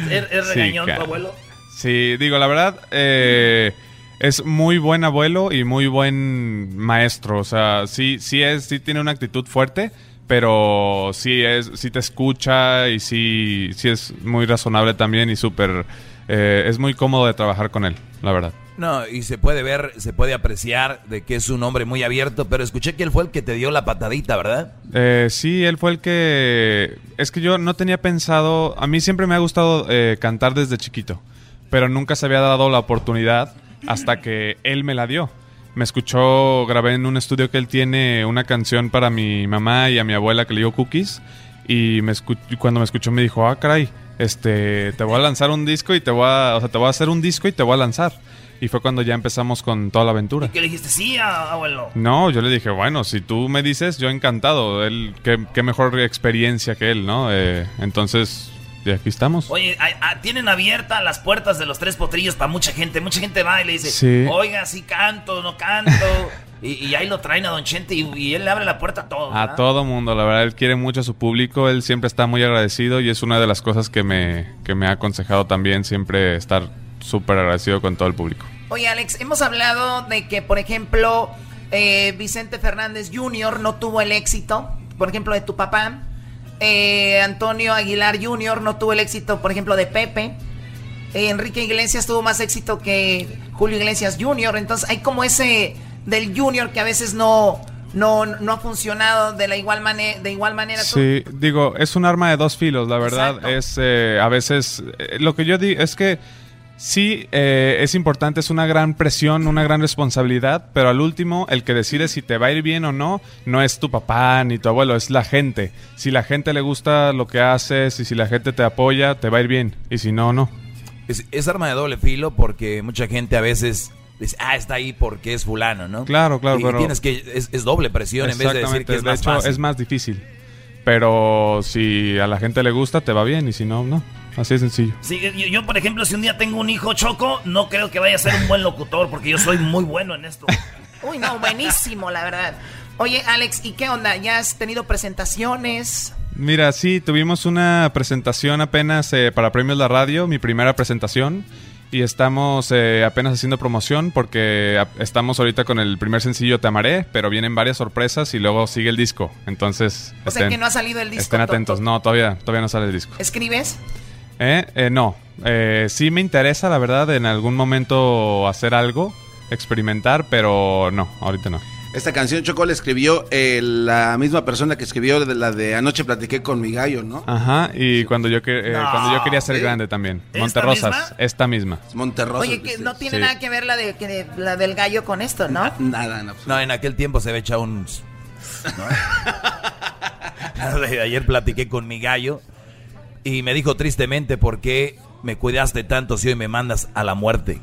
¿es, es Sí, regañón tu abuelo? Sí, digo, la verdad, eh, es muy buen abuelo y muy buen maestro. O sea, sí, sí es, sí tiene una actitud fuerte, pero sí es, sí te escucha y sí, sí es muy razonable también y súper, eh, es muy cómodo de trabajar con él, la verdad. No, y se puede ver, se puede apreciar de que es un hombre muy abierto, pero escuché que él fue el que te dio la patadita, ¿verdad? Eh, sí, él fue el que... Es que yo no tenía pensado... A mí siempre me ha gustado eh, cantar desde chiquito, pero nunca se había dado la oportunidad hasta que él me la dio. Me escuchó, grabé en un estudio que él tiene una canción para mi mamá y a mi abuela que le dio cookies y me y cuando me escuchó me dijo, ah, caray, este, te voy a lanzar un disco y te voy a... O sea, te voy a hacer un disco y te voy a lanzar. Y fue cuando ya empezamos con toda la aventura. ¿Qué le dijiste? Sí, abuelo. No, yo le dije, bueno, si tú me dices, yo encantado. Él, qué, qué mejor experiencia que él, ¿no? Eh, entonces, de aquí estamos. Oye, ah, tienen abiertas las puertas de los tres potrillos para mucha gente. Mucha gente va y le dice, Sí. oiga, sí canto, no canto. y, y ahí lo traen a Don Chente y, y él le abre la puerta a todos. A ¿verdad? todo mundo, la verdad, él quiere mucho a su público, él siempre está muy agradecido y es una de las cosas que me, que me ha aconsejado también, siempre estar súper agradecido con todo el público. Oye, Alex, hemos hablado de que, por ejemplo, eh, Vicente Fernández Jr. no tuvo el éxito, por ejemplo, de tu papá. Eh, Antonio Aguilar Jr. no tuvo el éxito, por ejemplo, de Pepe. Eh, Enrique Iglesias tuvo más éxito que Julio Iglesias Jr. Entonces hay como ese del Junior que a veces no, no, no ha funcionado de la igual, mane- de igual manera. Sí, digo, es un arma de dos filos, la verdad. Exacto. Es eh, a veces, eh, lo que yo digo es que sí, eh, es importante, es una gran presión, una gran responsabilidad, pero al último, el que decide si te va a ir bien o no, no es tu papá ni tu abuelo, es la gente. Si la gente le gusta lo que haces y si la gente te apoya, te va a ir bien. Y si no, no. Es, es arma de doble filo porque mucha gente a veces dice, ah, está ahí porque es fulano, ¿no? Claro, claro, y pero- tienes que, es, es doble presión en vez de decir que es de más hecho, fácil. es más difícil. Pero si a la gente le gusta, te va bien. Y si no, no. Así de sencillo. Sí, yo, yo, por ejemplo, si un día tengo un hijo choco, no creo que vaya a ser un buen locutor porque yo soy muy bueno en esto. Uy, no, buenísimo, la verdad. Oye, Alex, ¿y qué onda? ¿Ya has tenido presentaciones? Mira, sí, tuvimos una presentación apenas eh, para Premios La Radio, mi primera presentación. Y estamos eh, apenas haciendo promoción porque estamos ahorita con el primer sencillo Te Amaré, pero vienen varias sorpresas y luego sigue el disco. Entonces, O sea, que no ha salido el disco. estén to- atentos. No, todavía, todavía no sale el disco. ¿Escribes? ¿Eh? Eh, no, Eh, sí me interesa, la verdad, en algún momento hacer algo, experimentar, pero no, ahorita no. Esta canción Choco la escribió eh, la misma persona que escribió de la de Anoche platiqué con mi gallo, ¿no? Ajá, y cuando yo, que- eh, No, cuando yo quería ser ¿sí? grande también. ¿Esta Monterrosas, misma? esta misma. Monterrosas. Oye, que no tiene Sí. nada que ver la, de, que de- la del gallo con esto, ¿no? Nada, no. No, en aquel tiempo se había echado un... Ayer platiqué con mi gallo y me dijo tristemente por qué me cuidaste tanto si hoy me mandas a la muerte.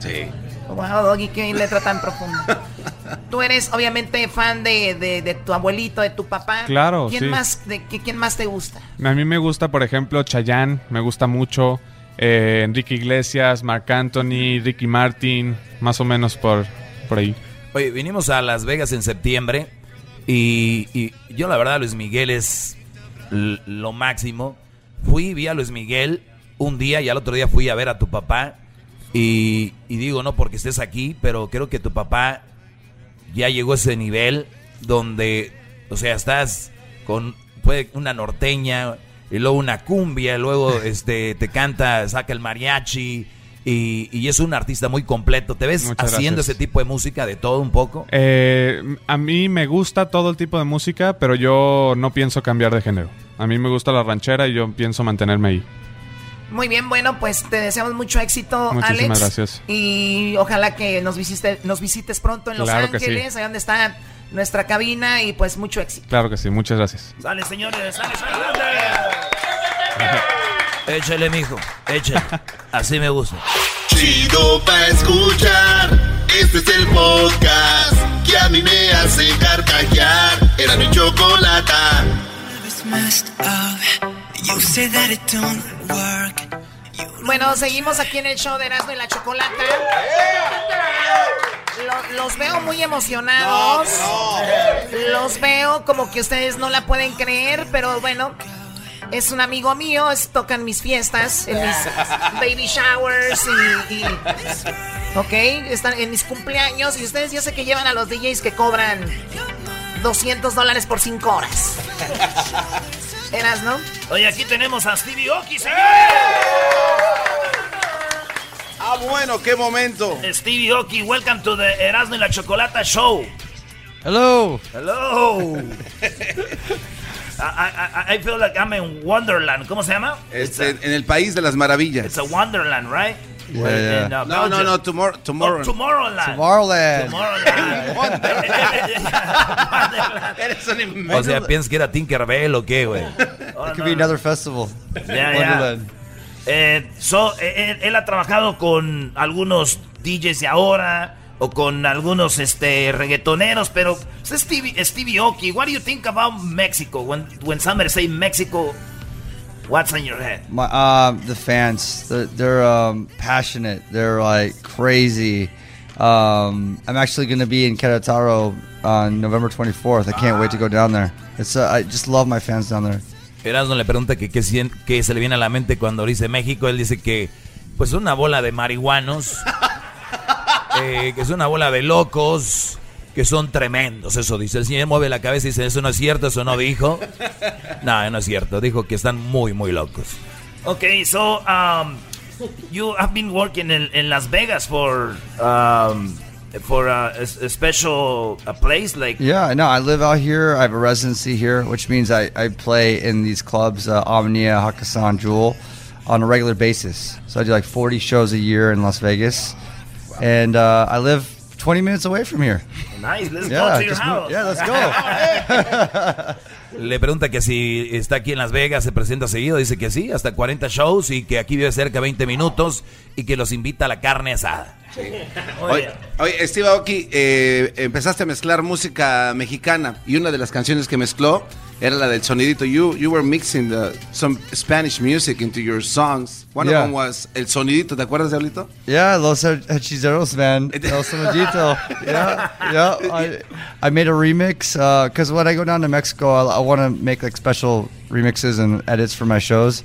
Sí. Wow, Doggy, qué letra tan profunda. Tú eres obviamente fan de, de- de tu abuelito, de tu papá. Claro, ¿Quién sí. más, de, ¿Quién más te gusta? A mí me gusta, por ejemplo, Chayanne, me gusta mucho. eh, Enrique Iglesias, Marc Anthony, Ricky Martin, más o menos por, por ahí. Oye, vinimos a Las Vegas en septiembre y, y yo la verdad Luis Miguel es lo máximo. Fui, vi a Luis Miguel un día y al otro día fui a ver a tu papá y, y digo no porque estés aquí, pero creo que tu papá ya llegó a ese nivel donde, o sea, estás con puede una norteña y luego una cumbia, y luego este te canta, saca el mariachi y, y es un artista muy completo. ¿Te ves Muchas haciendo gracias. ese tipo de música de todo un poco? Eh, a mí me gusta todo el tipo de música, pero yo no pienso cambiar de género. A mí me gusta la ranchera y yo pienso mantenerme ahí. Muy bien, bueno, pues te deseamos mucho éxito, Muchísimas Alex. gracias. Y ojalá que nos visites, nos visites pronto en Los Claro que sí. Ángeles, ahí donde está nuestra cabina, y pues mucho éxito. Claro que sí, muchas gracias. Sale, señores, sale, sale. Échale, mijo, échale. Así me gusta. Chido pa' escuchar. Este es el podcast que a mí me hace carcajear. Era mi chocolata. Bueno, seguimos aquí en el show de Erasmo y la Chocolata. Lo- los veo muy emocionados. Los veo como que ustedes no la pueden creer, pero bueno, es un amigo mío, es, tocan mis fiestas, en mis baby showers y, y- Ok, están en mis cumpleaños y ustedes yo sé que llevan a los DJs que cobran 200 dólares por 5 horas. Eras, ¿no? Oye, aquí tenemos a Stevie Oki, señores. Ah, bueno, qué momento. Stevie Oki, welcome to the Erasmo y la Chocolata Show. Hello. Hello. I, I, I- I feel like I'm in Wonderland. ¿Cómo se llama? Este, en el país de las maravillas. It's a Wonderland, right? Yeah, Well, yeah. in, uh, No, no, no, tomorrow, tomorrow. Oh, Tomorrowland. Tomorrowland. Eres un im- O sea, ¿piensas que era Tinkerbell o qué, güey? It could be another festival. Wonderland. Eh, so, eh, él, él ha trabajado con algunos DJs de ahora o con algunos este reggaetoneros, pero es Stevie, Stevie Oki. What do you think about Mexico? When when somebody say Mexico, what's in your head? My, um, the fans, they're, they're um, passionate. They're like crazy. Um, I'm actually going to be in Querétaro on November 24th. I can't wait to go down there. It's uh, I just love my fans down there. Erasmo le pregunta que qué qué se le viene a la mente cuando dice México. Él dice que, pues, una bola de marihuanos, eh, que es una bola de locos, que son tremendos. Eso dice. El señor mueve la cabeza y dice: Eso no es cierto, eso no dijo. No, no es cierto. Dijo que están muy, muy locos. Okay, so um, you have been working in, in Las Vegas for um, for a, a s- a special a place like Yeah, no, I live out here. I have a residency here, which means I, I play in these clubs, uh, Omnia, Hakkasan, Jewel, on a regular basis. So I do like 40 shows a year in Las Vegas. And uh, I live 20 minutes away from here. nice. Let's Yeah, go to your house. yeah, let's go. Le pregunta que si está aquí en Las Vegas, se presenta seguido. Dice que sí, hasta 40 shows y que aquí vive cerca de 20 minutos y que los invita a la carne asada. Oye, oye, Steve Aoki, eh, empezaste a mezclar música mexicana y una de las canciones que mezcló era la del sonidito. You, you were mixing the, some Spanish music into your songs. One Yeah. of them was El Sonidito. ¿Te acuerdas, Diablito? Yeah, Los Hechiceros, man. El Sonidito. yeah, yeah. I, I made a remix because when I go down to Mexico, I, I want to make like special remixes and edits for my shows,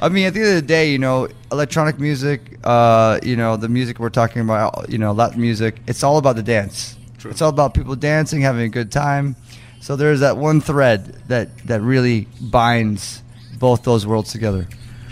I mean, at the end of the day, you know, electronic music, uh, you know, the music we're talking about, you know, Latin music, it's all about the dance. It's all about people dancing, having a good time. So there's that one thread that that really binds both those worlds together.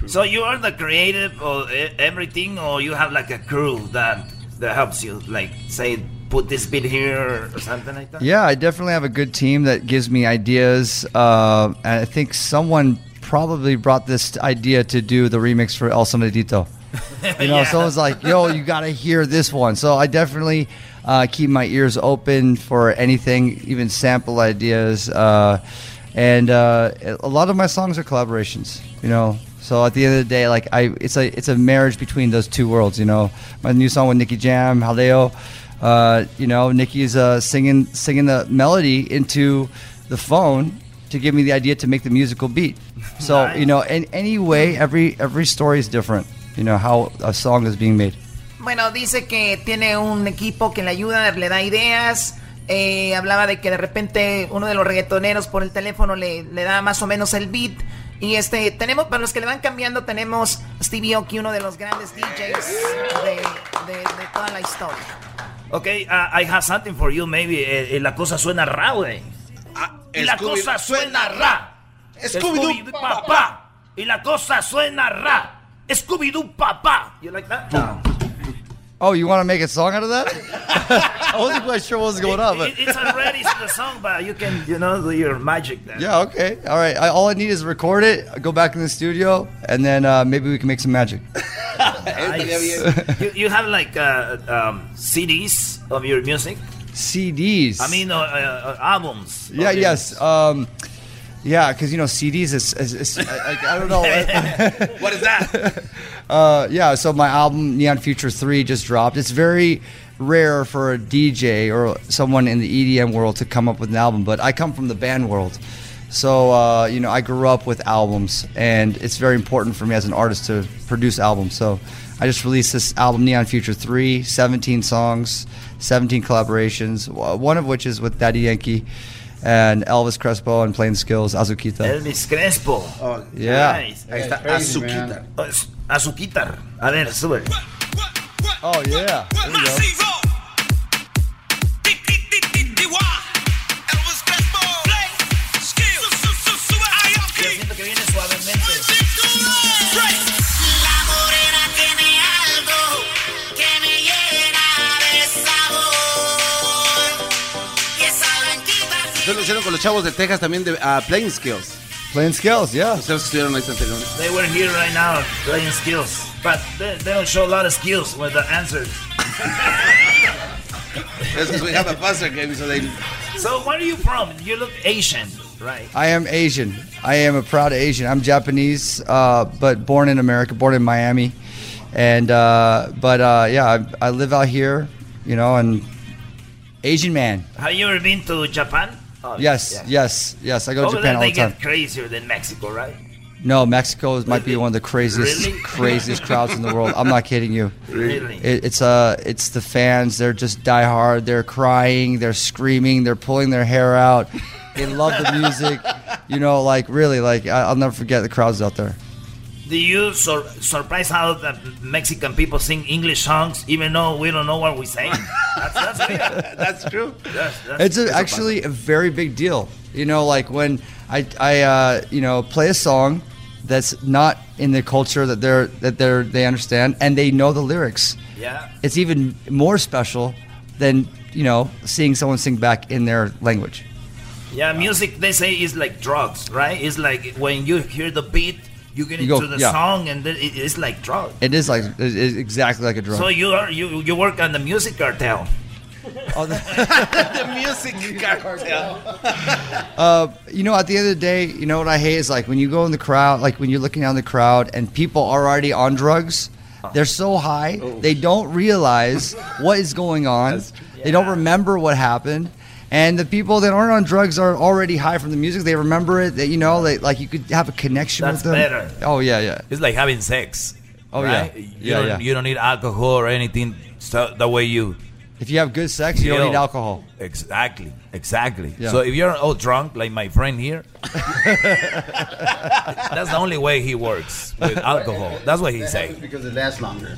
So you are the creative or everything, or you have like a crew that that helps you, like say put this bit here or something like that? Yeah, I definitely have a good team that gives me ideas. Uh, and I think someone probably brought this idea to do the remix for El Sonidito. You know, so it was like, yo, you got to hear this one. So I definitely uh, keep my ears open for anything, even sample ideas. Uh, and uh, a lot of my songs are collaborations. You know, so at the end of the day, like I, it's a it's a marriage between those two worlds. You know, my new song with Nicky Jam, Haleo. Uh, you know, Nicky's uh, singing singing the melody into the phone to give me the idea to make the musical beat. So you know, in any way, every every story is different. You know how a song is being made. Bueno, dice que tiene un equipo que le ayuda, le da ideas. Eh, hablaba de que de repente uno de los reggaetoneros por el teléfono le, le da más o menos el beat. Y este, tenemos, para los que le van cambiando, tenemos Stevie Oki, uno de los grandes DJs de, de- de toda la historia. Okay, uh, I have something for you, maybe. Eh, eh, la cosa suena ra, güey. y la Scooby- cosa suena ra. Scooby-Doo, Scooby-Doo, papá. Y la cosa suena ra. Scooby-Doo, papá. You like that? No. Oh, you want to make a song out of that? I wasn't quite sure what was going on, but It- it's already the song, but you can, you know, do your magic there. yeah, okay, all right. I, all I need is record it, go back in the studio, and then uh, maybe we can make some magic. Nice. you, you have like uh, um, CDs of your music? CDs. I mean, uh, uh, albums. Yeah, yes. Um, yeah, because you know CDs is, is, is I, I don't know. what is that? uh, yeah, so my album Neon Future Three just dropped. It's very rare for a DJ or someone in the EDM world to come up with an album, but I come from the band world. So, uh, you know, I grew up with albums, and it's very important for me as an artist to produce albums. So, I just released this album, Neon Future 3, 17 songs, 17 collaborations, one of which is with Daddy Yankee and Elvis Crespo and Playing Skills, Azuquita. Elvis Crespo. Oh, yeah. Nice. Ahí está, Crazy, Azuquita. Oh, es- Azuquitar. A ver, sube. Oh, yeah. There you go. Los chavos de Texas también de ah, Playing Skills. Playing Skills, yeah. Ustedes estuvieron ahí anteriormente. They were here right now playing skills. But they, they don't show a lot of skills with the answers. That's because we have a buzzer game, so they. So, where are you from? You look Asian, right? I am Asian. I am a proud Asian. I'm Japanese, uh, but born in America, born in Miami, and uh, but uh, yeah, I, I live out here, you know, and Asian man. Have you ever been to Japan? Oh, yes, yeah. yes, yes. I go to Over Japan all they the time. get crazier than Mexico, right? No, Mexico might be one of the craziest, Really? craziest crowds in the world. I'm not kidding you. Really? It, it's uh, it's the fans. They're just die hard. They're crying. They're screaming. They're pulling their hair out. They love the music. You know, like really, like I, I'll never forget the crowds out there. Do you sur- surprise how the Mexican people sing English songs even though we don't know what we're saying? That's, that's. That's true. That's, that's, it's a, that's actually a very big deal. You know, like when I, I uh, you know, play a song that's not in the culture that they're that they're they understand and they know the lyrics. Yeah. It's even more special than you know seeing someone sing back in their language. Yeah, music they say is like drugs, right? It's like when you hear the beat, you get You go- into the yeah. song, and it- it's like drugs. It is like it is exactly like a drug. So you are you you work on the music cartel. Oh, the- the music cartel. Uh, you know, at the end of the day, you know what I hate is like when you go in the crowd, like when you're looking down the crowd and people are already on drugs. They're so high, they don't realize what is going on. They don't remember what happened. And the people that aren't on drugs are already high from the music. They remember it. That you know, they, like you could have a connection That's with them. better. Oh yeah, yeah. It's like having sex. Oh, right? yeah. You Yeah, don't, yeah. You don't need alcohol or anything. So the way you. If you have good sex, you don't feel. need alcohol. Exactly. Exactly. Yeah. So if you're all drunk, like my friend here, that's the only way he works with alcohol. That's what he say. Because it lasts longer.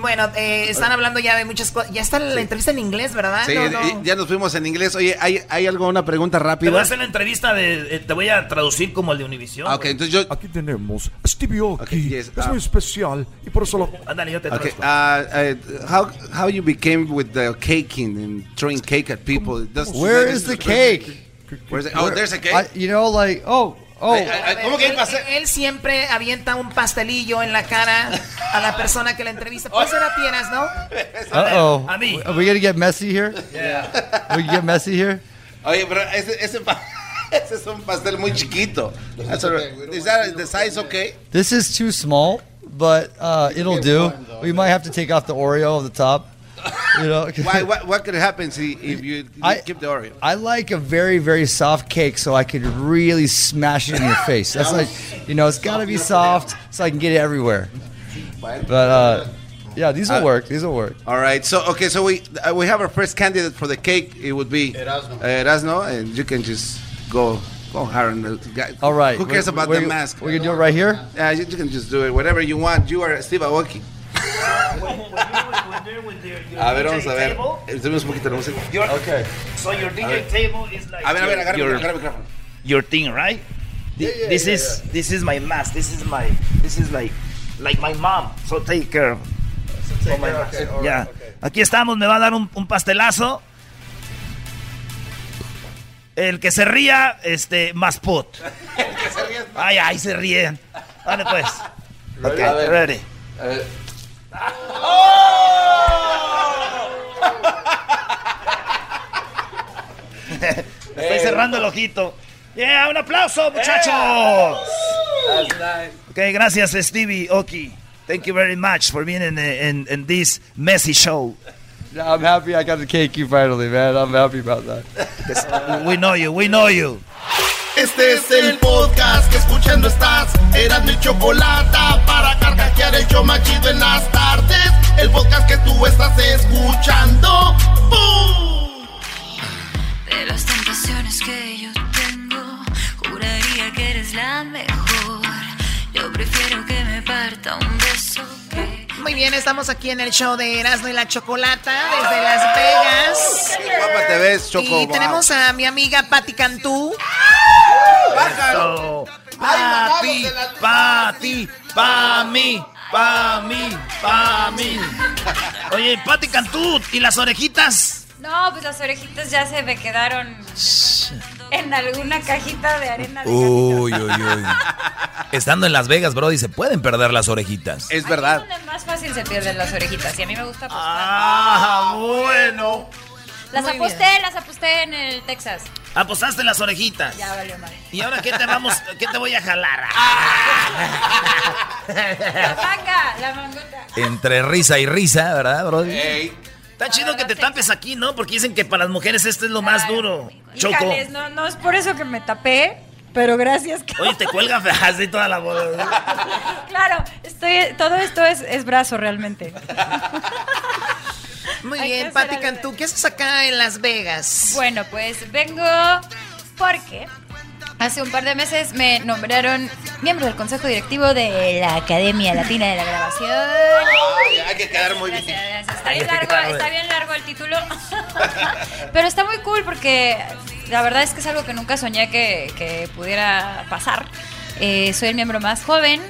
Bueno, eh, están hablando ya de muchas cosas. Ya está la entrevista en inglés, ¿verdad? Sí, No, no. ya nos fuimos en inglés. Oye, ¿hay, hay algo, una pregunta Te voy a rápida? hacer la entrevista de. eh, te voy a traducir como el de Univision. Ah, ok, entonces yo... Aquí tenemos a Stevie Aoki. yes, es ah. muy especial y por eso lo... Ándale, yo te Okay, uh, uh, how how you became with the caking and throwing cake at people? Does- Where is the cake? Where's the, oh, there's a cake. I- you know, like, oh, oh. Ay, ay, ay, ¿Cómo que él, él siempre avienta un pastelillo en la cara a la persona que la entrevista. Pues era tienes, ¿no? Uh oh. A mí. Are we gonna get messy here? Yeah. We get messy here? Oye, pero ese, ese, ese es un pastel muy chiquito. That's right. Is that the size okay? This is too small, but uh, it'll do. We might have to take off the Oreo of the top. You know. Why, what, what could happen see, if you, you I- keep the Oreo? I like a very, very soft cake so I could really smash it in your face. That's like, you know, it's got to be soft so I can get it everywhere. But uh, yeah, these will Uh, work. These will work. All right. So okay. So we uh, we have our first candidate for the cake. It would be Erasmo. Erasmo, and you can just go go hard the guy. All right. Who cares we- about we- the mask? We can do it right here. Yeah, you, you can just do it. Whatever you want. You are Steve Aoki. A ver, vamos a ver. Subimos un poquito la música. Okay. So your A DJ ver. table is like. A ver, a agarra, your- agarra el micrófono. your thing, right? Thi- this is this is my mask. This is my this is like like my mom. So take care. of my mask. Ya. Aquí estamos. Me va a dar un, un pastelazo. El que se ría, este, más put. Ay, ay, se ríen. Dale pues. Ok, A ver. ready. A ver. Estoy cerrando el ojito. Yeah, un aplauso, muchachos. Ok, gracias, Stevie Oki. Thank you very much for being in, in, in this messy show. I'm happy I got the cake you finally, man. I'm happy about that. We know you, we know you. Este es el podcast que escuchando estás. Eran mi chocolate para carcajear el show más chido en las tardes. El podcast que tú estás escuchando. ¡Bum! De las tentaciones que yo tengo, juraría que eres la mejor. Yo prefiero que me parta un beso que. Muy bien, estamos aquí en el show de Erasmo y la Chocolata desde Las Vegas. Qué guapa te ves, Choco. Y wow. tenemos a mi amiga Patti Cantú. Eso. Pa ti, pa ti, pa mí, pa mí, pa mí. Oye, Pati Cantú, ¿y las orejitas? No, pues las orejitas ya se me quedaron en alguna cajita de arena. de Uy, uy, uy. Estando en Las Vegas, Brody, se pueden perder las orejitas. Es verdad. donde más fácil se pierden las orejitas. Y a mí me gusta apostar. Ah, bueno. Las muy aposté, las aposté en el Texas. Apostaste las orejitas. Ya valió mal. ¿Y ahora qué te vamos, qué te voy a jalar? La manga, la mangota. Entre risa y risa, ¿verdad, Brody? Está chido que te tapes aquí, ¿no? Porque dicen que para las mujeres este es lo más duro. Choco. Híjales, no, no es por eso que me tapé, pero gracias. Oye, te cuelga así toda la boda. Claro, estoy, todo esto es, es brazo realmente. Muy Hay bien, algo. Cantú, ¿qué haces acá en Las Vegas? Bueno, pues vengo porque hace un par de meses me nombraron miembro del consejo directivo de la Academia Latina de la Grabación. Hay que quedar muy bien. Está bien largo, está bien largo el título. Pero está muy cool porque la verdad es que es algo que nunca soñé que, que pudiera pasar. Eh, soy el miembro más joven.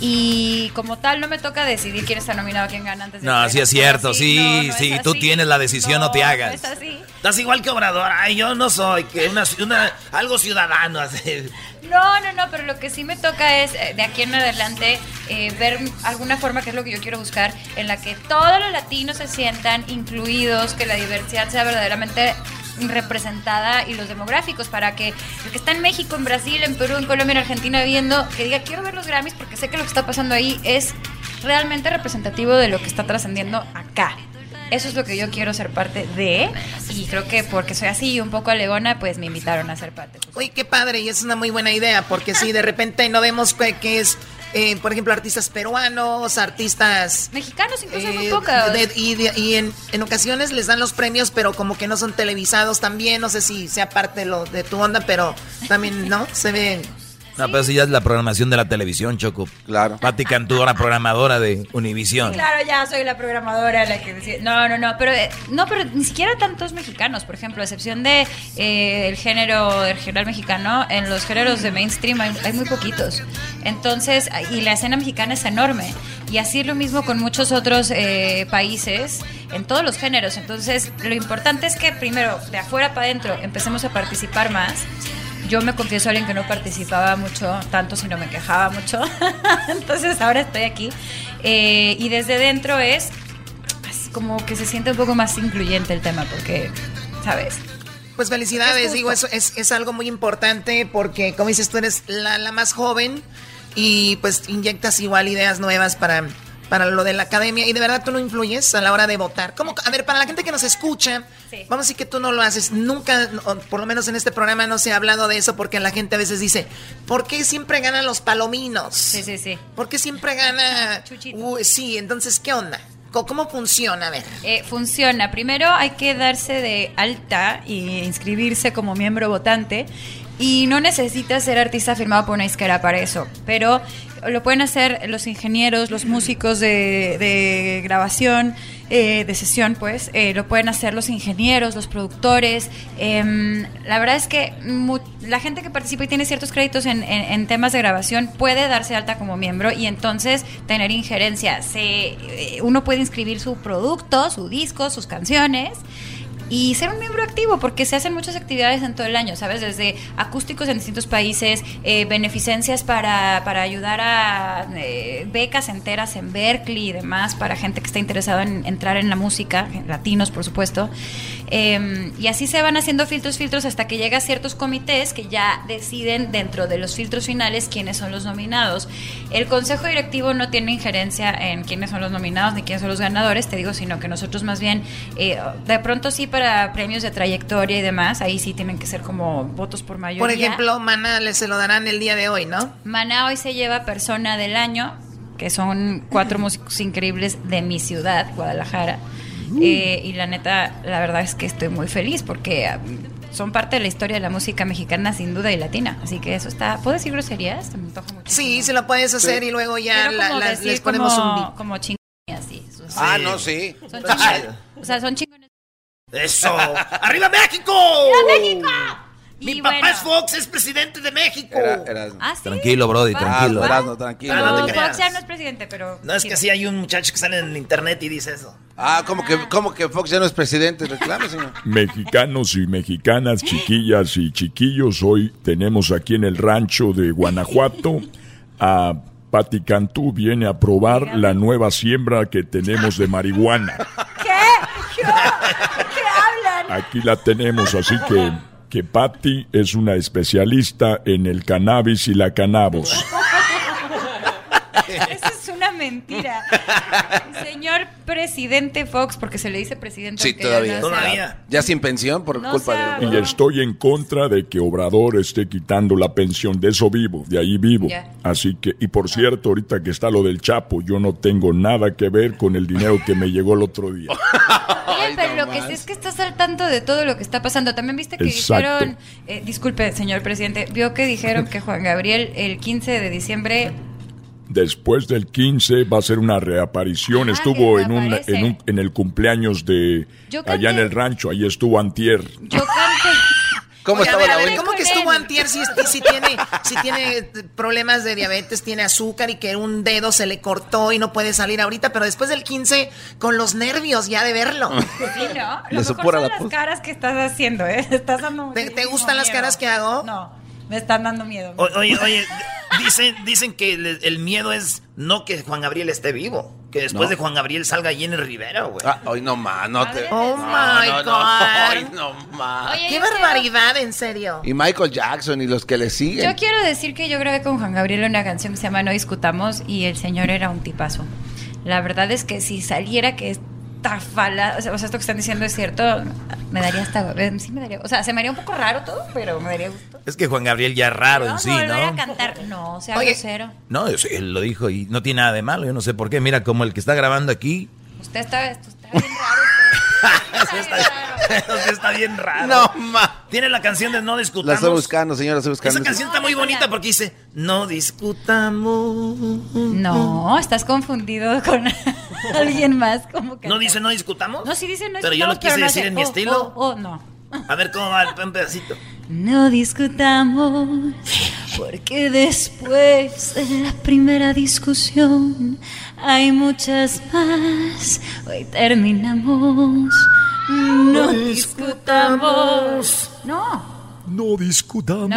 Y como tal, no me toca decidir quién está nominado, quién gana antes de No, sí es cierto, sí, no, no es sí, tú tienes la decisión, no, te hagas. no es así. Estás igual que Obrador. Ay, yo no soy que una, una algo ciudadano. así. No, no, no, pero lo que sí me toca es eh, de aquí en adelante eh, ver alguna forma, que es lo que yo quiero buscar, en la que todos los latinos se sientan incluidos, que la diversidad sea verdaderamente representada y los demográficos para que el que está en México, en Brasil, en Perú, en Colombia, en Argentina viendo, que diga quiero ver los Grammys porque sé que lo que está pasando ahí es realmente representativo de lo que está trascendiendo acá. Eso es lo que yo quiero ser parte de y creo que porque soy así un poco alegona, pues me invitaron a ser parte. Uy, qué padre, y es una muy buena idea, porque si de repente no vemos que es, eh, por ejemplo, artistas peruanos, artistas... Mexicanos incluso muy eh, pocos. de- y de- y en, en ocasiones les dan los premios, pero como que no son televisados también, no sé si sea parte de, lo, de tu onda, pero también, ¿no? Se ve No, pero si ya es la programación de la televisión, Choco. Claro. Pati Cantú, ahora programadora de Univisión. Claro, ya soy la programadora la que decía. No, no, no, pero eh, no, pero ni siquiera tantos mexicanos, por ejemplo, a excepción de eh, el género el regional mexicano, en los géneros de mainstream hay, hay muy poquitos. Entonces, y la escena mexicana es enorme. Y así es lo mismo con muchos otros eh, países, en todos los géneros. Entonces, lo importante es que primero, de afuera para adentro, empecemos a participar más. Yo me confieso a alguien que no participaba mucho, tanto sino me quejaba mucho. Entonces ahora estoy aquí. Eh, y desde dentro es como que se siente un poco más incluyente el tema, porque, ¿sabes? Pues felicidades, digo, eso es, es algo muy importante porque, como dices, tú eres la, la más joven y pues inyectas igual ideas nuevas para, para lo de la academia y de verdad tú no influyes a la hora de votar. ¿Cómo? A ver, para la gente que nos escucha, vamos a decir que tú no lo haces. Nunca, por lo menos en este programa no se ha hablado de eso porque la gente a veces dice, ¿por qué siempre ganan los palominos? Sí, sí, sí. ¿Por qué siempre gana... Uy, sí, entonces, ¿qué onda? ¿Cómo, funciona? A ver. Eh, funciona. Primero hay que darse de alta y inscribirse como miembro votante. Y no necesitas ser artista firmado por una isquera para eso. Pero lo pueden hacer los ingenieros, los músicos de, de grabación, eh, de sesión, pues. eh, lo pueden hacer los ingenieros, los productores. Em, la verdad es que la gente que participa y tiene ciertos créditos en, en- en temas de grabación puede darse alta como miembro y entonces tener injerencia. Se, eh, uno puede inscribir su producto, su disco, sus canciones y ser un miembro activo porque se hacen muchas actividades en todo el año, ¿sabes? Desde acústicos en distintos países, eh, beneficencias para, para ayudar a eh, becas enteras en Berkeley y demás para gente que está interesada en entrar en la música, latinos por supuesto. Eh, y así se van haciendo filtros, filtros hasta que llega a ciertos comités que ya deciden dentro de los filtros finales quiénes son los nominados. El consejo directivo no tiene injerencia en quiénes son los nominados ni quiénes son los ganadores, te digo, sino que nosotros más bien, eh, de pronto sí para premios de trayectoria y demás, ahí sí tienen que ser como votos por mayoría. Por ejemplo, Mana le se lo darán el día de hoy, ¿no? Maná hoy se lleva persona del año, que son cuatro músicos increíbles de mi ciudad, Guadalajara. Eh, y la neta, la verdad es que estoy muy feliz porque ah, son parte de la historia de la música mexicana sin duda y latina. Así que eso está. ¿Puedo decir groserías? Se me antoja mucho. Sí, se lo puedes hacer y luego ya la- decir les ponemos como, un beat. Como chingones así. sus- Ah, no, sí. Son chingones. O sea, son chingones. ¡Eso! ¡Arriba México! ¡Viva México! Mi Y papá bueno. es Fox, es presidente de México. Ah, sí. Tranquilo, Brody, tranquilo. Ah, tranquilo. Ah, no Fox ya no es presidente, pero. No, es que sí hay un muchacho que sale en el internet y dice eso. Ah, ¿cómo que, cómo que Fox ya no es presidente? Reclame, señor. Mexicanos y mexicanas, chiquillas y chiquillos, hoy tenemos aquí en el rancho de Guanajuato a Pati Cantú viene a probar la nueva siembra que tenemos de marihuana. ¿Qué? ¿Qué. Aquí la tenemos, así que que Patti es una especialista en el cannabis y la cannabis. Mentira. Señor presidente Fox, porque se le dice presidente. Sí, aunque ya todavía. no sea- Ya sin pensión por No culpa sea- de... Y estoy en contra de que Obrador esté quitando la pensión. De eso vivo, de ahí vivo. Ya. Así que, y por cierto, ahorita que está lo del Chapo, yo no tengo nada que ver con el dinero que me llegó el otro día. Oye, pero lo que sí es que estás al tanto de todo lo que está pasando. También viste que Exacto. dijeron, eh, disculpe, señor presidente, vio que dijeron que Juan Gabriel el 15 de diciembre Después del 15 va a ser una reaparición. estuvo en un, en un en el cumpleaños de allá en el rancho. Ahí estuvo Antier. yo canté. ¿Cómo Oye, a estaba ver, la a ver, abuela? ¿cómo que estuvo antier si, si tiene, si tiene problemas de diabetes, tiene azúcar y que un dedo se le cortó y no puede salir ahorita, pero después del 15 con los nervios ya de verlo. Sí, ¿no? Le Lo mejor supura son la las caras que estás haciendo, ¿eh? Estás dando ¿Te, gustan las caras que hago? No, me están dando miedo. O- oye, oye, dicen, dicen que le- el miedo es no que Juan Gabriel esté vivo, que después No. de Juan Gabriel salga Jenny Rivera, güey. Ah, hoy no más, no te... Oh no, my no, no, God. hoy no más. ¡Qué barbaridad, en serio! Y Michael Jackson y los que le siguen. Yo quiero decir que yo grabé con Juan Gabriel una canción que se llama No discutamos y el señor era un tipazo. La verdad es que si saliera que esta fala, o sea, o sea, esto que están diciendo es cierto, me daría hasta, eh, sí me daría, o sea, se me haría un poco raro todo, pero me daría gusto. Es que Juan Gabriel ya es raro en sí, a volver a ¿no? cantar, no, sea Oye. grosero. No, él lo dijo y no tiene nada de malo. Yo no sé por qué. Mira, como el que está grabando aquí, Usted está, bien raro. usted. Está, eso sí está bien raro. No, ma. Tiene la canción de No La Discutamos. estoy buscando, señora, la estoy buscando. Esa canción está muy bonita porque dice No discutamos. No, estás confundido con alguien más. Como que ¿No dice No discutamos? No, sí dice no Pero yo lo discutamos, quise no decir hace, en mi oh, estilo. Oh, oh, no. A ver cómo va un pedacito. No discutamos, porque después de la primera discusión hay muchas más. Hoy terminamos. No discutamos. No, No discutamos.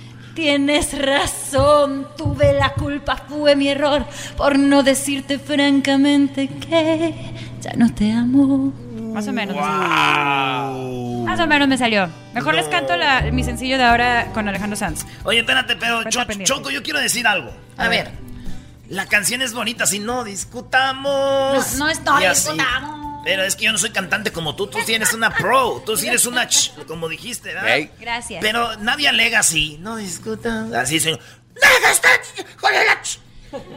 no. Tienes razón, tuve la culpa, fue mi error por no decirte francamente que ya no te amo. Más o menos. Más o menos me salió. Mejor les canto la- mi sencillo de ahora con Alejandro Sanz. Oye, espérate, pero Cho- pendiente. Choco, yo quiero decir algo. A, A ver. ver. La canción es bonita, si no discutamos. No, no es no Y así. discutamos. Pero es que yo no soy cantante como tú, tú sí eres una pro, tú sí eres una ch, como dijiste, ¿verdad? Gracias. Pero nadie alega así, no discutan. Así, señor.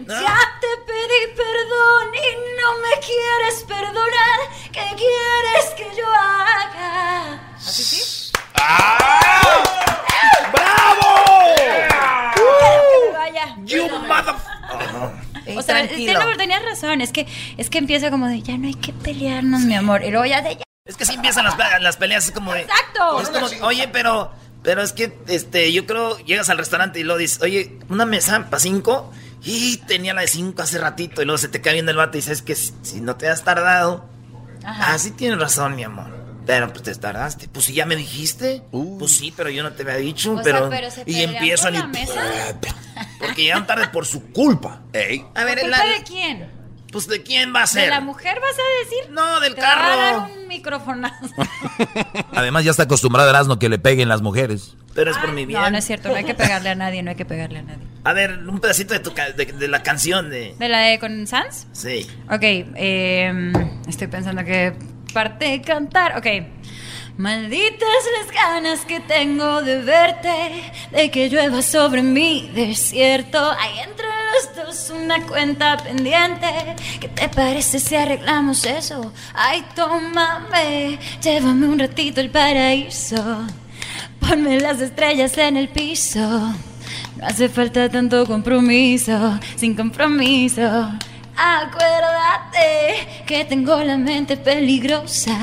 Ya te pedí perdón y no me quieres perdonar. ¿Qué quieres que yo haga? ¿Así sí? ¡Bravo! Quiero que me vaya. You mother... O sea, tenías razón. Es que, es que empieza como de ya no hay que pelearnos, mi amor. Y luego ya de ya. Es que sí empiezan las peleas, es como de... Exacto. Es como, oye, pero, pero es que, este, yo creo, llegas al restaurante y lo dices, oye, una mesa para cinco, y tenía la de cinco hace ratito, y luego se te cae viendo el vato y dices, es que si, si no te has tardado, Ajá. ah, sí tienes razón, mi amor. Pero pues te tardaste. Pues si ya me dijiste. Pues sí, pero yo no te había dicho. O sea, pero, pero se y empiezan y. la mesa. Porque llegan tarde por su culpa. Ey. A ver, ¿Por la- culpa de quién? Pues de quién va a ¿De ser. la mujer vas a decir? No, del Te va a carro. dar un microfonazo. Además ya está acostumbrado Erasmo que le peguen las mujeres. Pero es por mi bien. No, no es cierto. No hay que pegarle a nadie. No hay que pegarle a nadie. A ver, un pedacito de, tu ca- de, de la canción de. ¿De la de con Sans? Sí. Ok, eh, estoy pensando que parte cantar. Ok. Malditas las ganas que tengo de verte, de que llueva sobre mi desierto. Hay entre los dos una cuenta pendiente. ¿Qué te parece si arreglamos eso? Ay, tómame, llévame un ratito al paraíso. Ponme las estrellas en el piso. No hace falta tanto compromiso, sin compromiso. Acuérdate que tengo la mente peligrosa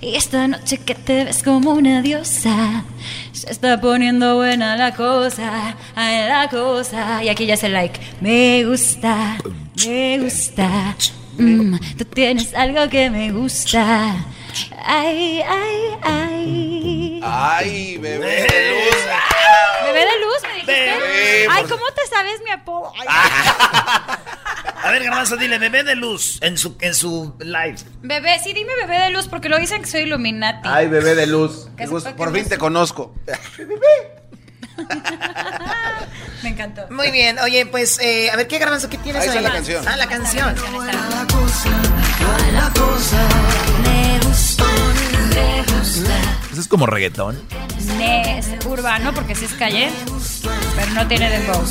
y esta noche que te ves como una diosa. Se está poniendo buena la cosa, ay la cosa. Y aquí ya se like. Me gusta, me gusta. Mm, tú tienes algo que me gusta. Ay, ay, ay. Ay, bebé de luz. Bebé de luz, me dijiste. Bebé, Ay, por- ¿cómo te sabes mi apodo? Ay, A ver, Garbanzo, dile, bebé de luz en su, en su live. Bebé, sí, dime bebé de luz porque lo dicen que soy Illuminati. Ay, bebé de luz. Que Qué Por fin te conozco. Me encantó. Muy bien, oye, pues, eh, a ver, ¿qué garbanzo que tienes Ahí ahí? está la canción. Ah, la canción. Me gusta, me gusta. Eso es como reggaetón. Es urbano porque sí es calle, pero no tiene dembow.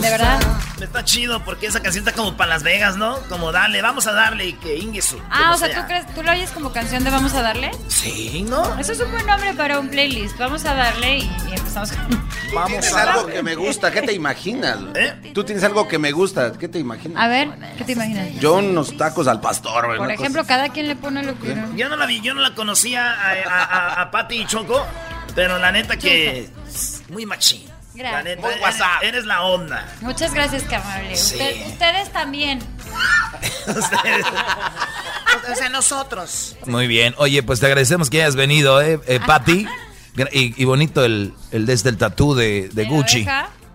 De verdad. Está chido porque esa canción está como para Las Vegas, ¿no? Como dale, vamos a darle y que Ingesu. Ah, o sea, ¿tú crees, tú lo oyes como canción de Vamos a darle? Sí, ¿no? Eso es un buen nombre para un playlist. Vamos a darle y, y empezamos con... Tú tienes algo que me gusta. ¿Qué te imaginas? Tú tienes algo que me gusta. ¿Qué te imaginas? A ver, ¿qué te imaginas? Yo unos tacos al pastor, güey. Por ejemplo, cada quien le pone lo que... Yo no la vi, yo no la conocía a, a, a, a Pati y Choco, pero la neta que es muy machín. La Gracias. neta, eres, eres la onda. Muchas gracias, qué amable. Sí. Usted- ustedes también. O sea, nosotros. Muy bien. Oye, pues te agradecemos que hayas venido, ¿eh, eh Pati? Gra- Y, y bonito el, el desde el tatú de, de Gucci.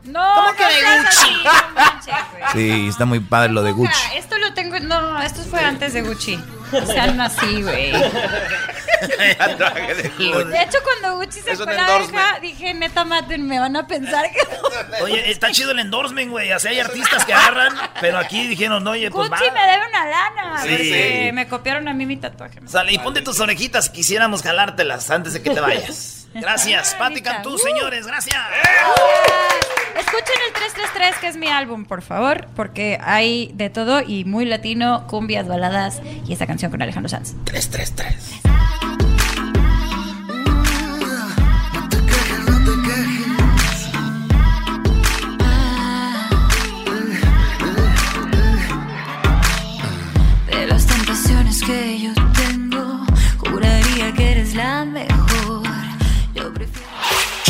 No, ¿Cómo que de Gucci? así, no manches, güey. Sí, está muy padre lo de Gucci. Esto lo tengo. No, esto fue antes de Gucci. No sean así, güey. De hecho, cuando Gucci un sacó la dije, neta, maten, me van a pensar que. Oye, está chido el endorsement, güey. Así hay artistas que agarran, pero aquí dijeron, no, oye, pues va. Gucci me debe una lana. Sí. Porque me copiaron a mí mi tatuaje. Sale, y ponte tus orejitas, quisiéramos jalártelas antes de que te vayas. Gracias, Pati Cantú, señores, gracias. Escuchen el 333, que es mi álbum, por favor, porque hay de todo y muy latino, cumbias, baladas y esta canción con Alejandro Sanz. 333. De las tentaciones que yo tengo, juraría que eres la mejor.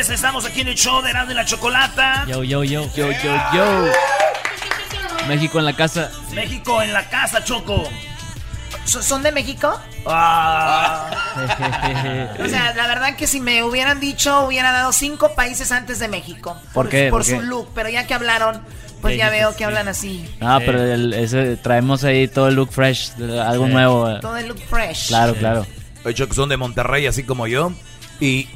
Estamos aquí en el show de Erasmo y la Chocolata. Yo, yo, yo, yo, yo, yo. México en la casa. México en la casa, Choco. ¿So- ¿Son de México? Ah. O sea, la verdad que si me hubieran dicho, hubiera dado cinco países antes de México. ¿Por qué? Por ¿Por su qué? look, pero ya que hablaron, pues Sí, ya sí, veo sí. que hablan así. Ah, pero el- ese, traemos ahí todo el look fresh, algo Sí. nuevo. eh. Todo el look fresh. Claro, claro. Oye, Choco, son de Monterrey, así como yo. Y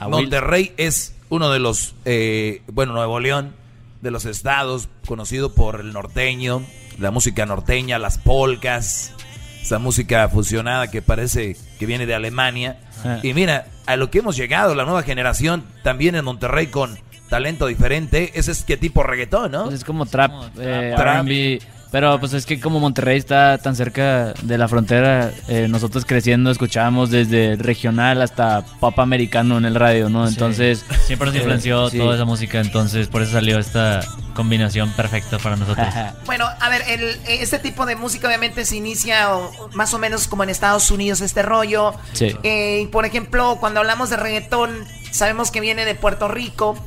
Monterrey es uno de los, eh, bueno, Nuevo León, de los estados conocido por el norteño, la música norteña, las polcas, esa música fusionada que parece que viene de Alemania. Ah. Y mira, a lo que hemos llegado, la nueva generación, también en Monterrey con talento diferente, ese es que tipo reggaetón, ¿no? Es como trap, eh, Trap. R&B. Pero pues es que como Monterrey está tan cerca de la frontera, eh, nosotros creciendo escuchábamos desde regional hasta pop americano en el radio, ¿no? Sí. Entonces... Siempre nos eh, influenció sí. toda esa música, entonces por eso salió esta combinación perfecta para nosotros. Bueno, a ver, el- este tipo de música obviamente se inicia o, más o menos como en Estados Unidos, este rollo. Sí. Eh, y por ejemplo, cuando hablamos de reggaetón, sabemos que viene de Puerto Rico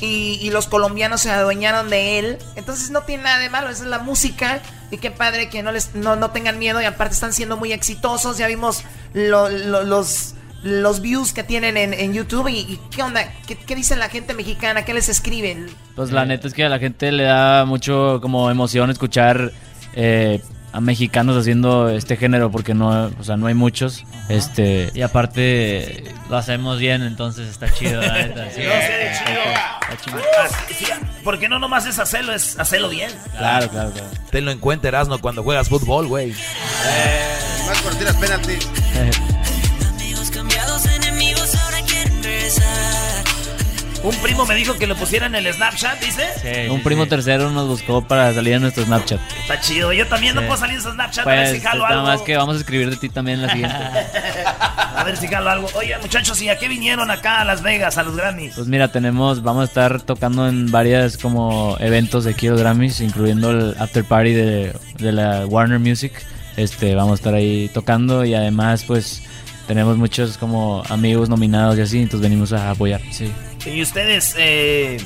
y, y los colombianos se adueñaron de él. Entonces no tiene nada de malo, esa es la música. Y qué padre que no, les, no, no tengan miedo y aparte están siendo muy exitosos. Ya vimos lo- lo- los, los views que tienen en, en YouTube y, y qué onda, ¿Qué, qué dice la gente mexicana, qué les escriben. Pues la neta es que a la gente le da mucho como emoción escuchar eh, a mexicanos haciendo este género porque no, o sea, no hay muchos. Este y aparte lo hacemos bien, entonces está chido, la neta. sí. Chido. Está chido. Ah, sí, porque no nomás es hacerlo, es hacerlo bien. Claro, claro, claro. Tenlo en cuenta, Erasmo, cuando juegas fútbol, güey. Más por tiras Un primo me dijo que lo pusieran en el Snapchat, dice. Un primo tercero nos buscó para salir en nuestro Snapchat. Está chido. Yo también no Sí. puedo salir en ese Snapchat. a ver Pues si jalo nada algo. más que vamos a escribir de ti también en la siguiente. A ver si jalo algo. Oye, muchachos, ¿y a qué vinieron acá a Las Vegas, a los Grammys? Pues mira, tenemos, vamos a estar tocando en varias como eventos de aquí los Grammys, incluyendo el after party de, de la Warner Music. Este, vamos a estar ahí tocando y además pues tenemos muchos como amigos nominados y así, entonces venimos a apoyar, sí. ¿Y ustedes eh,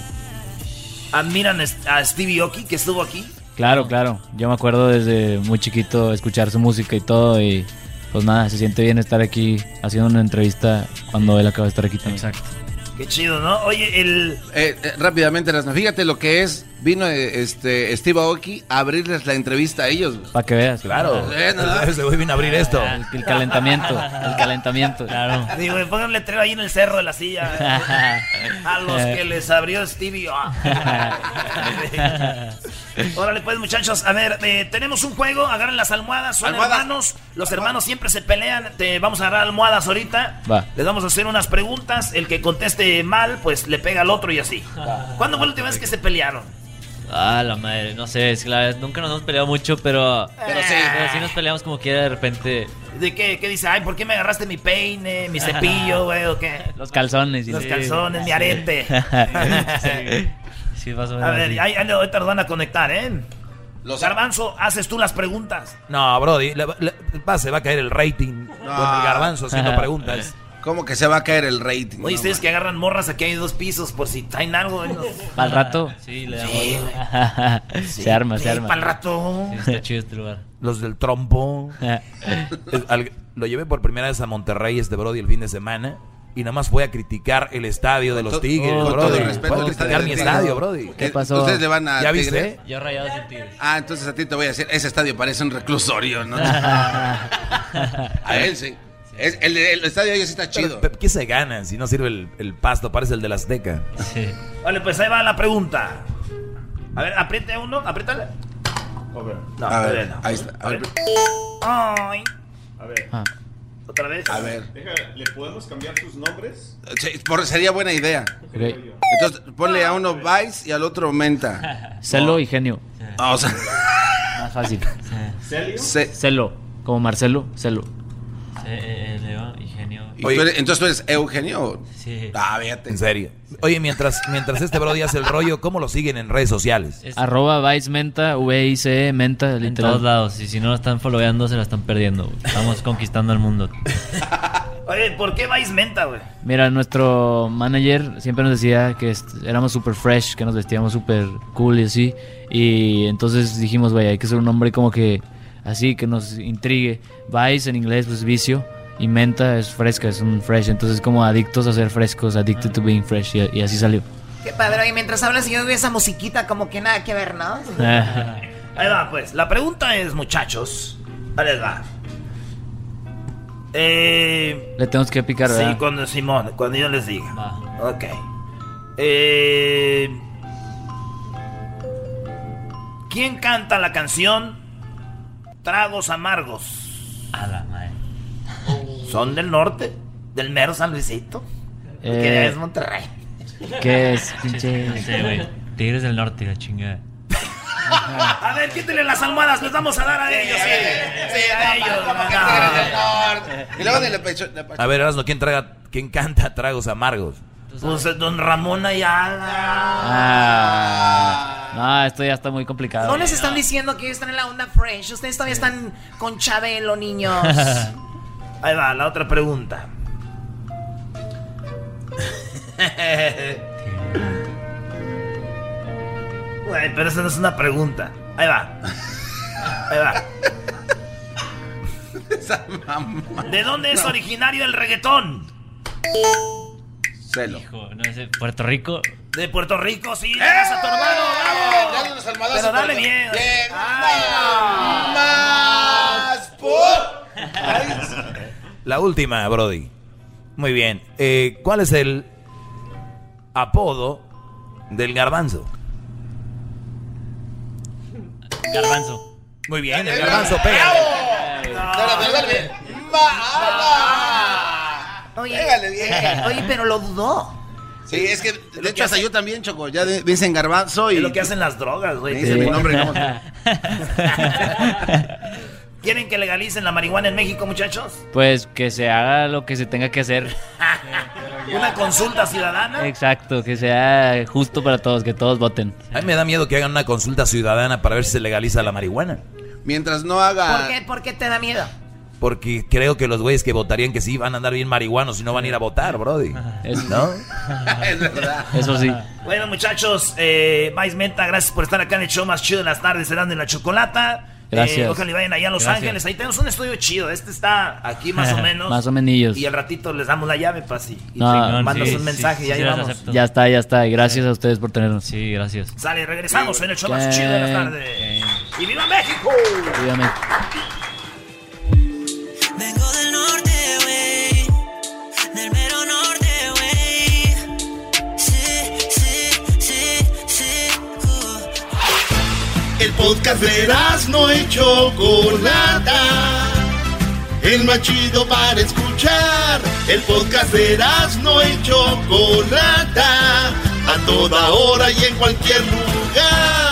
admiran a Stevie Oki, que estuvo aquí? Claro, claro. Yo me acuerdo desde muy chiquito escuchar su música y todo y pues nada, se siente bien estar aquí haciendo una entrevista cuando él acaba de estar aquí también. Exacto. Qué chido, ¿no? Oye, el... Eh, eh, rápidamente, Erasmo, fíjate lo que es. Vino eh, este Steve Aoki a abrirles la entrevista a ellos. Para que veas. Claro. Eh, ¿no? Ese güey vino a abrir esto. El, el calentamiento, el calentamiento. Claro. Digo, me pongan un letrero ahí en el cerro de la silla. a los que les abrió Stevie. Órale, pues, muchachos. A ver, eh, tenemos un juego. Agarren las almohadas. Son Almohadas. hermanos. Los hermanos siempre se pelean. Te vamos a agarrar almohadas ahorita. Va. Les vamos a hacer unas preguntas. El que conteste mal, pues le pega al otro y así. ¿Cuándo fue la última vez que se pelearon? Ah, la madre, no sé, es que la nunca nos hemos peleado mucho, pero, Pero sí. pero sí nos peleamos como quiera de repente. ¿De qué? ¿Qué dice? Ay, ¿por qué me agarraste mi peine, mi cepillo, güey, o qué? Los calzones. y Los sí. calzones, mi arete. Sí. Sí, más o menos A ver, ahí, ahí ahorita nos van a conectar, ¿eh? Los Garbanzo, haces tú las preguntas. No, Brody, le- le- se va a caer el rating con el garbanzo haciendo preguntas. ¿Cómo que se va a caer el rating? Oye, ustedes que agarran morras, aquí hay dos pisos por si traen algo. ¿no? Para el rato. Sí, le damos. Sí, se arma, se Sí, arma. pa'l rato. Sí, está chido este lugar. Los del trompo. Lo llevé por primera vez a Monterrey este Brody el fin de semana. Y nada más fue a criticar el estadio de los Tigres, con Brody. todo el respeto, a el estadio criticar de mi Tigres. estadio, Brody. ¿Qué pasó? ¿Ustedes le van a ¿Ya Tigres? viste? Yo rayados en Tigres. Ah, entonces a ti te voy a decir, ese estadio parece un reclusorio, ¿no? a él sí. Es- el, el estadio ahí sí está chido. Pero, ¿Qué se ganan si no sirve el, el pasto? Parece el de la Azteca. Vale, pues ahí va la pregunta. A ver, apriete uno, apriétale. No, A ver, no. ahí está. A ver. Ay. A ver. Otra vez. A ver. Deja, ¿le podemos cambiar sus nombres? Sí, por- sería buena idea. Entonces, ponle a uno Vice y al otro Menta. Celo y genio. Ah, o sea, Más fácil. Celo. Como Marcelo, Celo. Eh, Leo y genio. ¿y tú eres- entonces tú eres Eugenio. Sí. Ah, fíjate. En serio. Oye, mientras, mientras este Brody hace el rollo, ¿cómo lo siguen en redes sociales? Arroba Vice Menta, V-I-C-E, Menta, En literal. todos lados. Y si no lo están followeando, se la están perdiendo. güey. Estamos conquistando el mundo. Oye, ¿por qué vais menta, güey? Mira, nuestro manager siempre nos decía que est- éramos super fresh, que nos vestíamos super cool y así. Y entonces dijimos, güey, hay que ser un nombre como que así, que nos intrigue. Vice en inglés, pues vicio. Y menta es fresca, es un fresh. Entonces, como adictos a ser frescos, addicted to being fresh. Y, y así salió. Qué padre, y mientras hablas yo veo esa musiquita como que nada que ver, ¿no? Ahí va, pues. La pregunta es, muchachos. Ahí les va. Eh. Le tenemos que picar, Sí, ¿verdad? cuando Simón, cuando yo les diga. Ok. Eh, ¿Quién canta la canción Tragos Amargos? A la madre. ¿Son del norte? ¿Del mero San Luisito? Eh, que es Monterrey. ¿Qué es, pinche? No sé, güey. Tigres del norte, la chingada. A ver, quítenle las almohadas, les vamos a dar a ellos. Sí, sí, a ellos. Y luego de la pecho. la pecho- A ver, Erasmo, ¿quién, traga, ¿quién canta tragos amargos? Pues don Ramón Ayala. Ah, no, esto ya está muy complicado. No les están diciendo que ellos están en la onda fresh. Ustedes todavía están con Chabelo, niños. Ahí va, la otra pregunta. Güey, pero esa no es una pregunta. Ahí va. Ahí va. ¿De dónde es originario el reggaetón? Celo. Hijo, no sé, Puerto Rico. De Puerto Rico, sí. ¡Ganas a tu hermano! ¡Bravo! Dale unos almohadazos, Pero dale bien. Bien. Ay, Más por. La última, Brody. Muy bien. Eh, ¿Cuál es el apodo del garbanzo? Garbanzo. Muy bien, el garbanzo, pega. Dale, dale. Oye, Pégale bien. eh, oye, pero lo dudó. Sí, es que de hecho hasta yo también, Choco. Ya de- dicen garbanzo y. Es lo que hacen las drogas, güey. Dice mi nombre. no. ¿Quieren que legalicen la marihuana en México, muchachos? Pues que se haga lo que se tenga que hacer. Una consulta ciudadana. Exacto, que sea justo para todos, que todos voten. A mí me da miedo que hagan una consulta ciudadana para ver si se legaliza la marihuana. Mientras no ¿Por haga. qué, ¿Por qué te da miedo? Porque creo que los güeyes que votarían que sí van a andar bien marihuanos y no van a ir a votar, Brody. ¿No? es verdad. Eso sí. Bueno, muchachos, eh, Mais Menta, gracias por estar acá en el show más chido de las tardes, serán de la chocolata. Gracias. Eh, ojalá y vayan allá a Los Gracias. Ángeles. Ahí tenemos un estudio chido. Este está aquí más o menos. Más o menillos. Y al ratito les damos la llave, Pasi. Y No, te mandas sí, un mensaje sí, y ahí sí, vamos. Ya está, ya está. Y gracias a ustedes por tenernos. Sí, gracias. Sale, regresamos en el show más chido de las tardes. ¡Y viva México! Dígame. El podcast de no y Chocolata. El más para escuchar. El podcast de no y Chocolata. A toda hora y en cualquier lugar.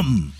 Come!